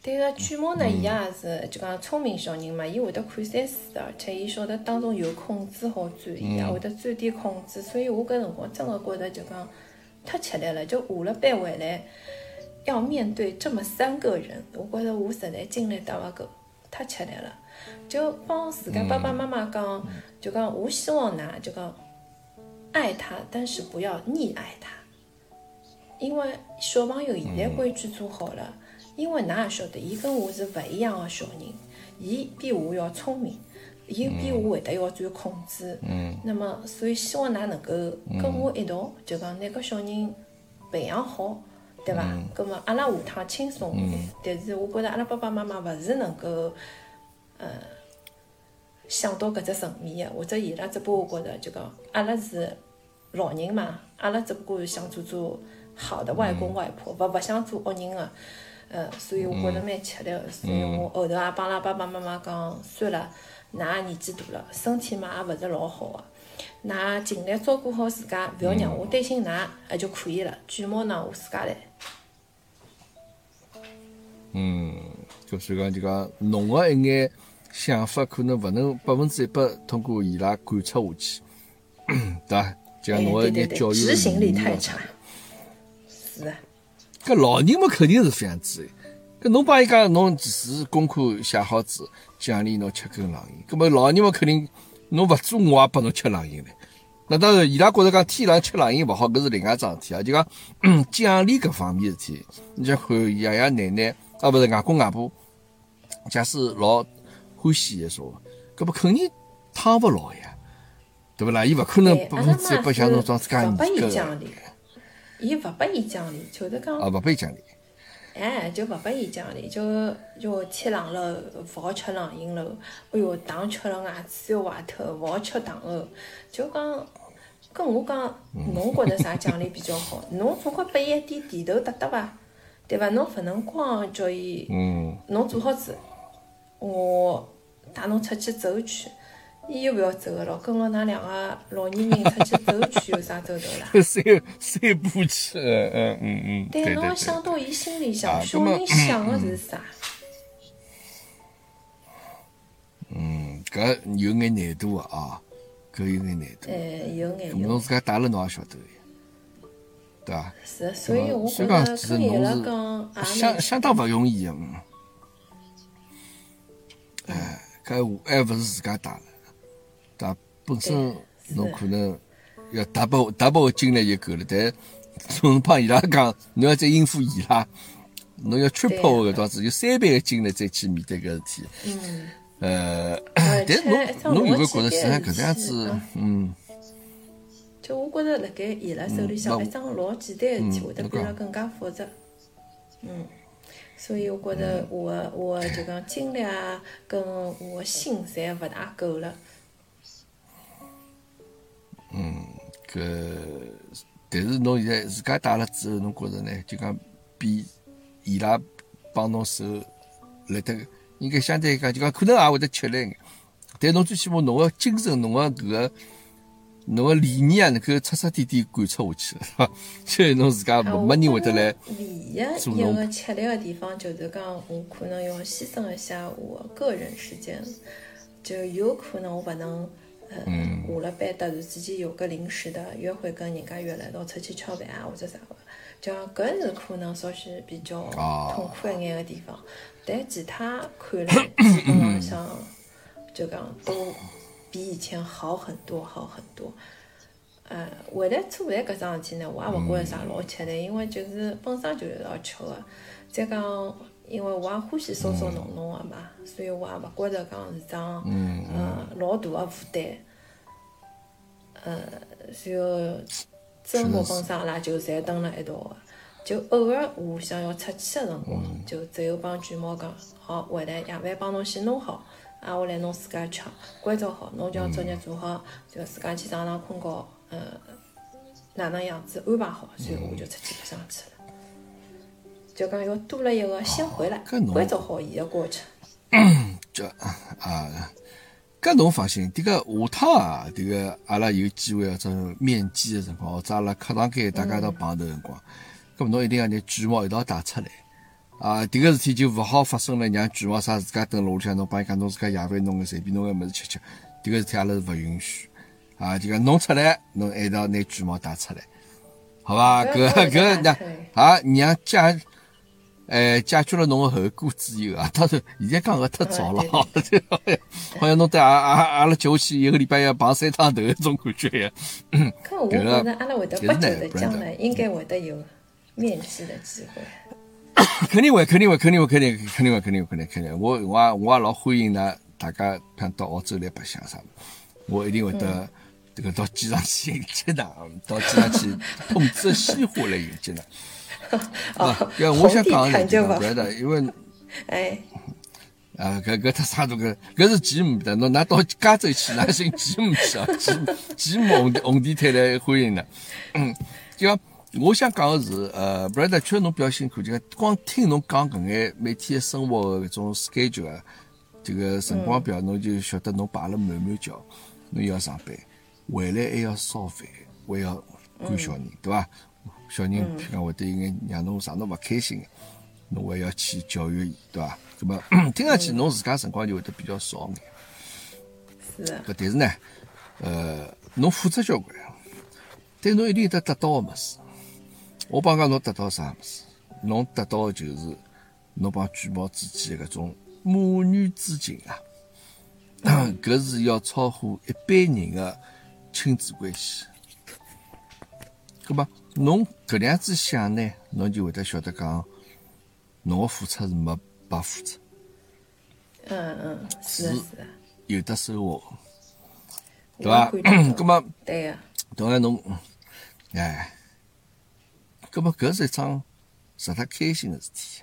对个，卷毛呢，伊也是就讲聪明小人嘛，伊会得看三思的，而且伊晓得当中有空子好钻，伊也会得钻点空子，所以我搿辰光真个觉着就讲太吃力了，就下了班回来要面对这么三个人，我觉着我实在精力搭勿够，太吃力了，就帮自家爸爸妈妈讲，就讲我希望㑚就讲爱他，但是不要溺爱他，因为小朋友现在规矩做好了。因为㑚也晓得，伊跟我是勿一样的小人，伊比我要聪明，伊比我会得要钻空子。嗯。那么，所以希望㑚能够跟我一道，就讲拿个小人培养好，对伐？嗯。葛末阿拉下趟轻松。但是我觉着阿拉爸爸妈妈勿是能够，呃，想到搿只层面个，或者伊拉只不过觉着就讲阿拉是老人嘛，阿拉只不过是想做做好的外公外婆，勿勿想做恶人个。呃，所以我觉着蛮吃力个，所以我后头也帮阿拉爸爸妈妈讲，算了，㑚年纪大了，身体嘛也勿是老好个，㑚尽力照顾好自家，勿要让我担心㑚，也就可以了。卷毛呢，我自家来。嗯，就所以讲就讲，侬个一眼想法可能勿能百分之一百通过伊拉贯彻下去，对伐？就像侬个一眼教育执行力太差。是啊。搿老人嘛肯定是这样子搿侬帮伊讲侬只是功课写好子，奖励侬吃根冷饮，搿么老人嘛肯定侬勿做我也拨侬吃冷饮唻。那当然，伊拉觉着讲天冷吃冷饮勿好，搿是另外桩事体啊。就讲 奖励搿方面事体，你像看爷爷奶奶啊，勿是外公外婆，假使老欢喜个说，搿么肯定烫勿牢呀，对勿啦？伊勿可能百分之百像侬装自家搿。伊勿拨伊奖励，就是讲啊，勿拨伊奖励。哎，就勿拨伊奖励，就就天冷了，勿好吃冷饮了。哎哟，糖吃了牙齿要坏脱，勿好吃糖哦。就讲跟我讲，侬觉着啥奖励比较好？侬总归拨伊一点甜头得得伐？对伐？侬勿能光叫伊，侬做好子，我带侬出去走一圈。伊又勿要走个咯，跟牢㑚两个老年人出去走圈有啥走头啦？散散步去，嗯嗯嗯。对侬想到伊心里想，小人想个是啥？嗯，搿有眼难度个啊，搿有眼难度。哎，有眼。侬自家带了侬也晓得对伐？是，所以我觉着跟伊拉讲，相相当勿容易个，嗯。哎，搿还勿是自家带了。对本身侬可能要大把大把个精力就够了，但侬帮伊拉讲，侬要再应付伊拉，侬要 triple 搿段子，有三倍个精力再去面对搿事体。嗯。呃，但是侬侬有没有觉着实际上搿样子，嗯。就我觉着，辣盖伊拉手里向一桩老简单个事体，会得变得更加复杂。嗯。所以我觉着，我我就讲精力啊，跟我心侪勿大够了。嗯，搿但是侬现在自家带了之后，侬觉着呢？就讲比伊拉帮侬手来得应该相对来讲，就讲可能也会得吃力眼。但侬最起码侬个精神，侬个搿个侬个理念啊，能够彻彻底底贯彻下去了，是吧？所以侬自家没人会得来唯一一个吃力个地方，就是讲我可能要牺牲一下我个人时间，就有可能我勿能。嗯，下了班突然之间有个临时的约会，跟人家约了一道出去吃饭啊，或者啥个，就搿是可能稍许比较痛苦一眼个地方。但其他看来基本浪向就讲都比以前好很多，好很多。呃，回来做饭搿桩事体呢，我也勿觉着啥老吃力，因为就是本身就是要吃个。再讲，因为我也欢喜烧烧弄弄的嘛，所以我也勿觉着讲是桩嗯老大的负担。呃，然后周末本身阿拉就侪蹲辣一道个，就偶尔我想要出去个辰光，就只有帮卷毛讲，好，回来夜饭帮侬先弄好，挨下来侬自家吃，关照好，侬将作业做好，就自家去上床困觉，呃，哪能样子安排好，然后我就出去白相去了。就讲要多了一个先回来关照好伊个过程。就啊，搿侬放心，迭个下趟啊，迭个阿拉有机会或者面基个辰光，或者阿拉课堂间大家一道碰头辰光，搿侬一定要拿卷毛一道带出来。啊，迭个事体就勿好发生了，让卷毛啥自家蹲屋里向，侬帮伊讲侬自家夜饭弄个随便弄个物事吃吃，迭个事体阿拉是勿允许。啊，就讲弄出来，侬一道拿卷毛带出来，好伐？搿搿那啊，让家。哎，解决了侬个后顾之忧啊，当然现在讲个太早了，好像侬对阿阿阿拉接下去一个礼拜要碰三趟头那种感觉呀。看我觉着阿拉会得不久的将来应该会得有面试的机会。肯定会，肯定会，肯定会，肯定肯定会，肯定会，肯定肯定。我我也我也老欢迎㑚大家看到澳洲来白相啥，我一定会得这个到机场去迎接㑚，到机场去捧着鲜花来迎接㑚。啊，搿我想讲个是搿的，因为，哎，啊，搿搿他啥都搿，搿是吉姆的，侬拿到加州去，拿寻吉姆去啊，吉吉姆红红地毯来欢迎的。嗯，就我想讲个是，呃，布莱德，确实侬比较辛苦，就光听侬讲搿眼每天生活搿种 schedule 啊，这个辰光表，侬就晓得侬排了满满叫，侬要上班，回来还要烧饭，还要管小人，对伐？小人譬如讲会得有眼让侬上侬勿开心个，侬还要去教育伊，对伐？搿么 听上去侬自家辰光就会得比较少眼。是啊。搿但是呢，呃，侬负责交关，但侬一定得得到个物事。我帮讲侬得到啥物事？侬得到个就是侬帮巨猫之间搿种母女之情啊！搿是要超乎一般人个亲子关系。咁么？侬搿样子想呢，侬就会得晓得讲，侬个付出是没白付出。嗯嗯，是是。有得收获，对伐？咁 么，对个。当然侬，哎，咁么搿是一桩值得开心个事体，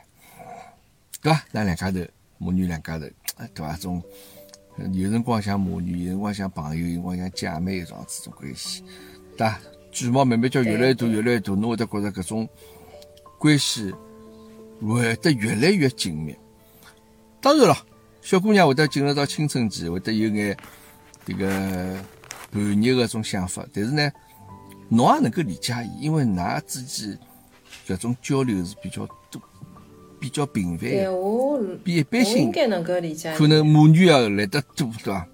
对伐？那两家头母女两家头，对伐？种有辰光像母女，有辰光像朋友，有辰光像姐妹一桩子种关系，对伐？卷毛慢慢叫越来越大，越来越大，侬会得觉着搿种关系会得越来越紧密。当然了，小姑娘会得进入到青春期，会得有眼迭个叛逆搿种想法，但是呢，侬也能够理解伊，因为㑚之间搿种交流是比较多、比较频繁的，比一般性可能母女要来得多，对伐？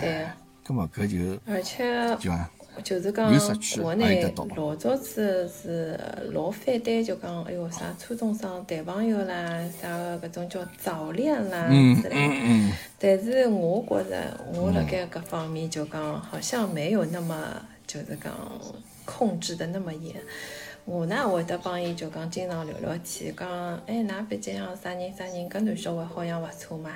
对。搿么搿就而且就啊。就是讲，国内老早子是老反对，就讲，哎哟，啥初中生谈朋友啦，啥个搿种叫早恋啦之类嗯。但是我觉着，我辣盖搿方面就讲，好像没有那么就是讲控制的那么严。我呢会得帮伊就讲经常聊聊天，讲，哎，㑚毕竟啥人啥人，搿男小孩好像勿错嘛。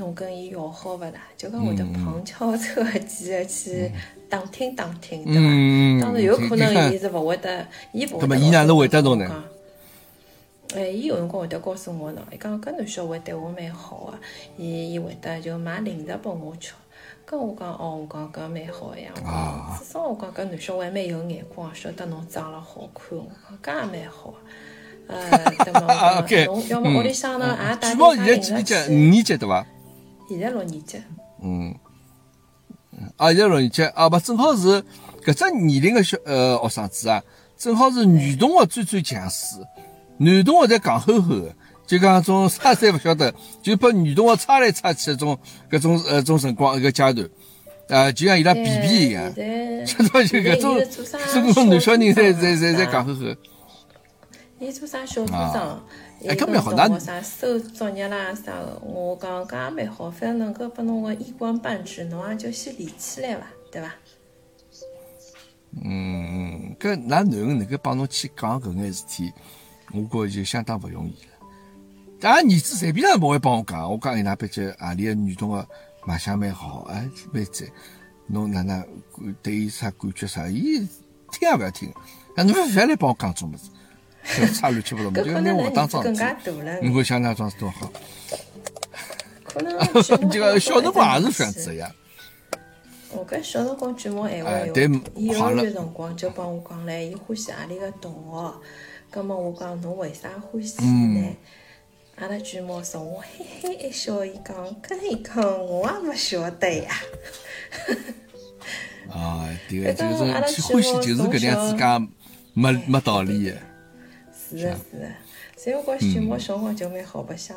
侬跟伊要好勿啦？就讲会得旁敲侧击的去打听打听，对伐？当然有可能伊是勿会得，伊勿会得。伊哪能会得侬呢？哎，伊有辰光会得告诉我喏，伊讲搿男小孩对我蛮好个，伊伊会得就买零食拨我吃。跟我讲哦，我讲搿蛮好个呀。至少我讲搿男小孩蛮有眼光，晓得侬长了好看。我讲搿也蛮好。呃，对嘛？侬要么屋里向呢也带点啥零食去。五年级对伐？现在六年级，嗯，啊，现在六年级啊，不正好是搿只年龄的小呃学生子啊，正好是女同学最最强势，男同学在戆吼吼的，就讲种 啥侪勿晓得，就拨女同学插来插去，种搿种呃种辰光一个阶段，啊，就像伊拉比比一样，就就搿种中国男小人在在在在戆呵呵。伊做啥小组长？哎，搿蛮好，那啥收作业啦啥个，我讲搿也蛮好，反正能够拨侬个一官半职，侬也就先练起来伐，对伐？嗯嗯，搿㑚囡恩能够帮侬去讲搿眼事体，我觉着就相当勿容易了。但儿子随便也勿会帮我讲，我讲伊拉毕竟何里个女同学卖相蛮好，哎，蛮赞。侬哪能对伊啥感觉啥？伊听也勿要听，啊，侬勿要来帮我讲种物事，差乱七八糟，就拿我当桩事体。你会想那桩事多好？可能 这个小辰光也是这样子呀。我搿小辰光卷毛闲话有，伊幼儿园辰光就帮我讲唻，伊欢喜何里个同学，葛末我讲侬为啥欢喜呢？阿拉卷毛朝我嘿嘿一笑，伊讲，搿伊讲我也勿晓得呀。啊，对 个，就是去欢喜，就是搿样子讲，没没道理个。是个是个，所以我觉卷毛小辰光就蛮好白相。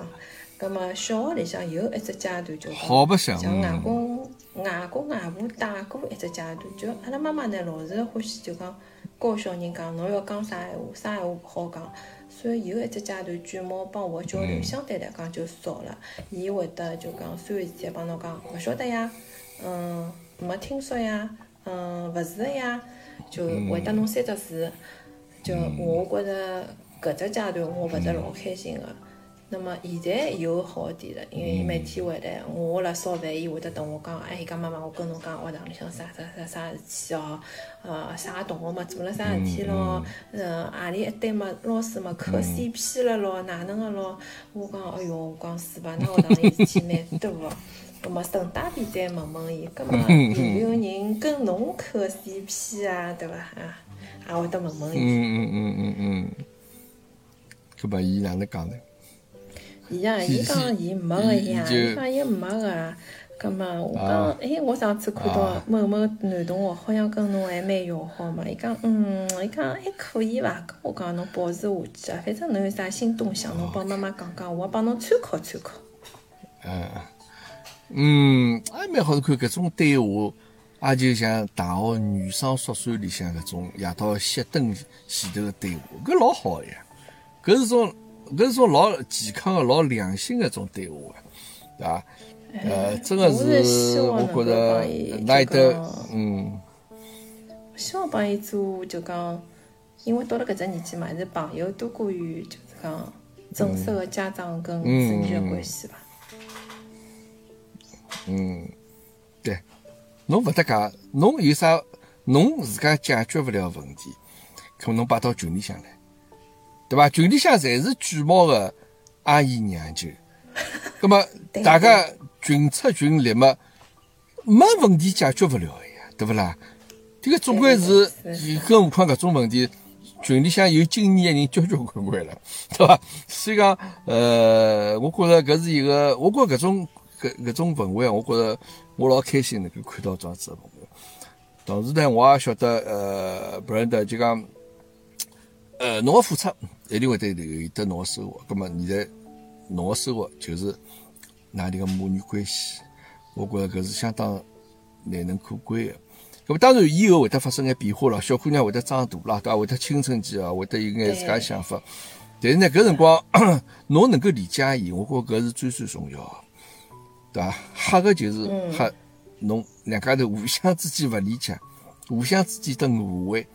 葛末小学里向有一只阶段就讲，像外公、外公外婆带过一只阶段，就阿拉妈妈呢老是欢喜就讲教小人讲，侬要讲啥闲话，啥闲话勿好讲。所以有一只阶段卷毛帮我交流相对来讲就少了，伊会得就讲所有事体帮侬讲，勿晓得呀，嗯，没听说呀，嗯，勿是的呀，就回答侬三只字，就我觉着搿只阶段我勿是老开心个。那么现在有好点了，因为伊每天回来，我辣烧饭，伊会得等我讲，哎，伊讲妈妈，我跟侬讲学堂里向啥啥啥啥事体哦，呃，啥同学嘛做了啥事体咯，嗯，阿里一对嘛老师嘛磕 CP 了咯，哪能个咯？我讲，哎哟，我讲是吧？那学堂里事体蛮多个，那么顺带便再问问伊，搿么有没有人跟侬磕 CP 啊？对伐？啊，也会得问问伊。嗯嗯嗯嗯嗯，搿么伊哪能讲呢？伊呀，伊讲伊没个呀，伊讲伊没个。葛末我讲，哎，我上次看到某某男同学好像跟侬还蛮要好嘛。伊讲，嗯，伊讲还可以伐？跟我讲侬保持下去啊，反正侬有啥新动向，侬帮妈妈讲讲，我帮侬参考参考。嗯，嗯，还蛮好看搿种对话，也就像大学女生宿舍里向搿种夜到熄灯前头个对话，搿老好个呀。搿是种。搿是种老健康个、老良心个种对话，对伐？呃，真个是，我觉着，那一得，嗯，希望帮伊做，就讲，因为到了搿只年纪嘛，还是朋友多过于就是讲正式个家长跟子女个关系伐？嗯，对，侬勿得讲，侬有啥，侬自家解决勿了问题，可侬摆到群里向来。对伐？群里向侪是卷毛的阿姨娘舅，葛么大家群策群力嘛，没问题解决勿了个呀，对勿啦？这个总归是，更何况搿种问题，群里向有经验的人交交关关了，对伐？所以讲，呃，我觉着搿是一个，我觉搿种搿搿种氛围，我觉着我老开心能够看到这样子的氛围。同时呢，我也晓得，呃，不然的就讲。呃，侬个付出一定会得有得侬个收获。葛末现在侬个收获就是哪里个母女关系，我觉着搿是相当难能可贵个。葛末当然以后会得发生眼变化了，小姑娘会得长大了，对伐？会得青春期啊，会得有眼自家想法。但是呢，搿辰光 侬能够理解伊，我觉搿是最最重要个，对伐？吓个就是吓侬两家头互相之间勿理解，互相之间的误会。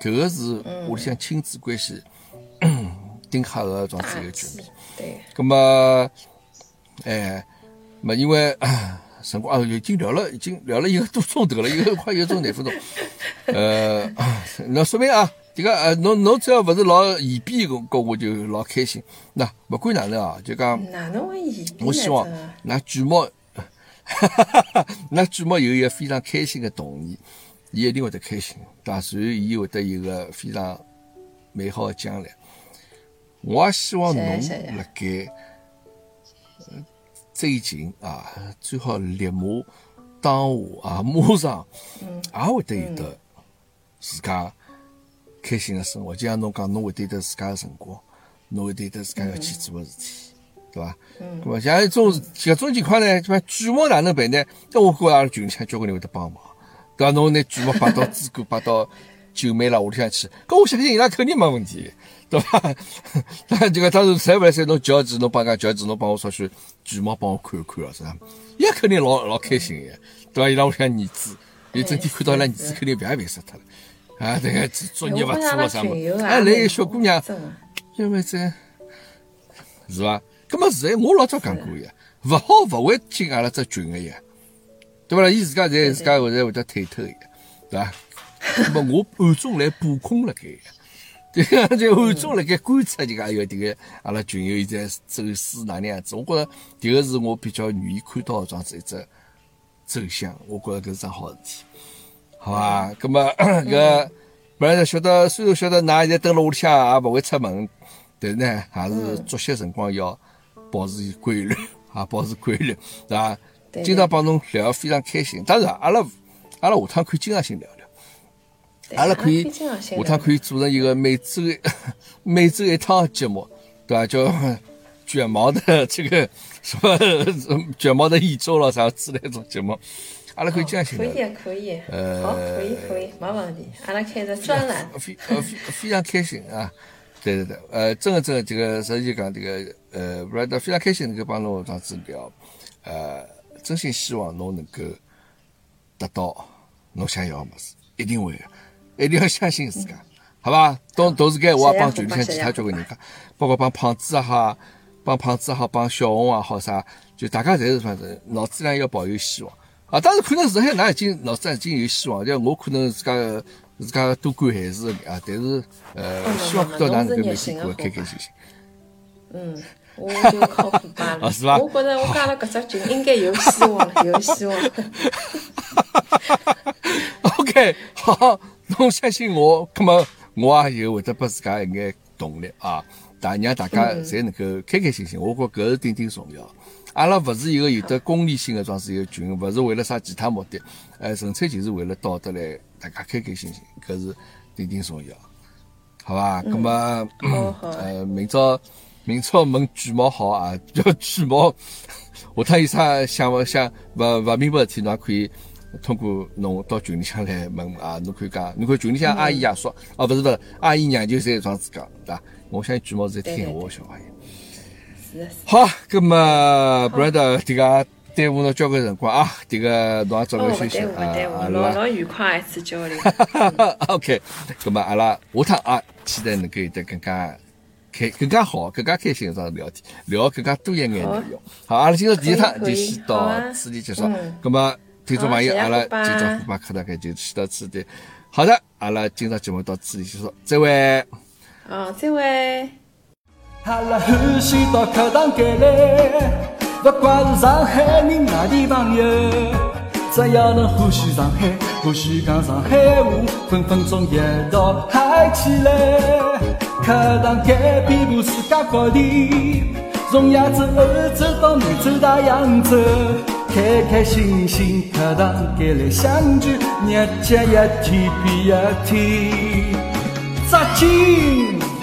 搿个是屋里向亲子关系顶黑个状子一个局面。对。葛么，哎，么因为辰光啊，已经聊了，已经聊了一个多钟头了，一个快一个钟廿分钟。呃，那说明啊，这个呃，侬侬只要勿是老嫌避个，搿我就老开心。那勿管哪能啊，就讲，哪能会我希望那巨猫，哈哈哈哈那巨猫有一个非常开心的童年。伊一定会得开心，对伐？随后伊会得一个非常美好的将来。我也希望侬辣盖最近啊，最好立马当下啊，马上也会得有得自家开心的生活。就像侬讲，侬会得有得自家的辰光，侬会得有得自家要去做的事体，对伐？嗯。咁像一种搿种情况呢，就举毛哪能办呢？这我觉阿拉群里向交关人会得帮忙。搿侬拿巨毛摆到支果，摆到九妹啦屋里向去，搿我相信伊拉肯定没问题，对伐？那就讲当时谁勿来塞侬叫几，侬帮人家叫几，侬帮我出去，巨毛帮我看一看啊，是吧？伊拉肯定老老开心个，对伐？伊拉屋里向儿子，伊整天看到伊拉儿子肯定烦也烦死脱了，啊，这个作业勿我做了啥么群友？啊哎，来一个小姑娘，真的因为这是伐？葛么是哎，我老早讲过呀，勿好勿会进阿拉只群个呀，对勿啦？伊自家侪自家会得会得退脱个呀，对伐？那么我暗中来布控辣盖呀。对个，就暗中辣盖观察，就讲哎哟，迭个阿拉群友现在走势哪能样子？我觉着迭个是我比较愿意看到的这样子一只走向，我觉着搿是桩好事体，好伐？葛么搿本来晓得，虽然晓得㑚现在蹲辣屋里向也勿会出门，但是呢，还是作息辰光要保持规律，啊，保持规律，对伐？对经常帮侬聊，非常开心。当然，阿拉阿拉下趟可以经常性聊聊。阿拉可以经常性下趟可以做成一个每周 每周一趟节目，对吧？叫 卷毛的这个 什么卷毛的一周了啥之类的种节目，阿拉可以这样行可的。以可以，呃好，可以可以，没问题。阿拉开个专栏，非呃非非常开心啊！对对对，呃，真的真的，这个实际讲这个呃，不然非常开心能够帮侬这样子聊，呃，真心希望侬能够得到侬想要的物事，一定会的，一定要相信自家，好吧？同同时间，我也帮群里向其他交关人讲，包括帮胖子也好，帮胖子也好，帮小红也好啥，就大家侪是反正脑子上要抱有希望啊。当然，可能是海㑚已经脑子上已经有希望，就我可能自家自家多管闲事的啊，但是呃，希望看到㑚能够每天过得开开心心。嗯，我就靠谱罢了。啊 是吧我觉着我加了搿只群应该有希望了，有希望。OK，好，侬相信我，葛么我也有会得拨自家一眼动力啊，大让大家侪能够开开心心。我觉搿是顶顶重要。阿拉勿是一个有得功利性的装饰一个群，勿是为了啥其他目的，呃，纯粹就是为了到得来大家开开心心，搿是顶顶重要，好伐？那么好好呃，明朝明朝问卷毛好啊，叫卷毛。下趟有啥想勿想勿勿明白事体，侬也可以通过侬到群里向来问啊，侬可以讲，侬看群里向阿姨爷叔，哦，勿是勿是，阿姨娘舅侪这样子讲，对伐？我相信卷毛是在听闲话个小朋友。好，葛么 brother，迭个耽误侬交关辰光啊，迭个侬也早哦，点休息啊，老老愉快一次交流。OK，葛么阿拉下趟啊，期待能够有得更加开、更加好、更加开心的这样聊天，聊更加多一眼内容。好，阿拉今朝第一趟就先到此地结束嗯。葛么听众朋友，阿拉今朝虎爸课大概就先到此地。好的，阿拉今朝节目到此地结束，再会。哦，再会。阿拉欢喜到课堂间来，不管是上海人外地朋友，只要能欢喜上海，欢喜讲上海话，分分钟一道嗨起来。课堂间遍布世界各地，从亚洲、欧洲到美洲、大洋洲，开开心心课堂间来相聚，日节一天比一天扎劲。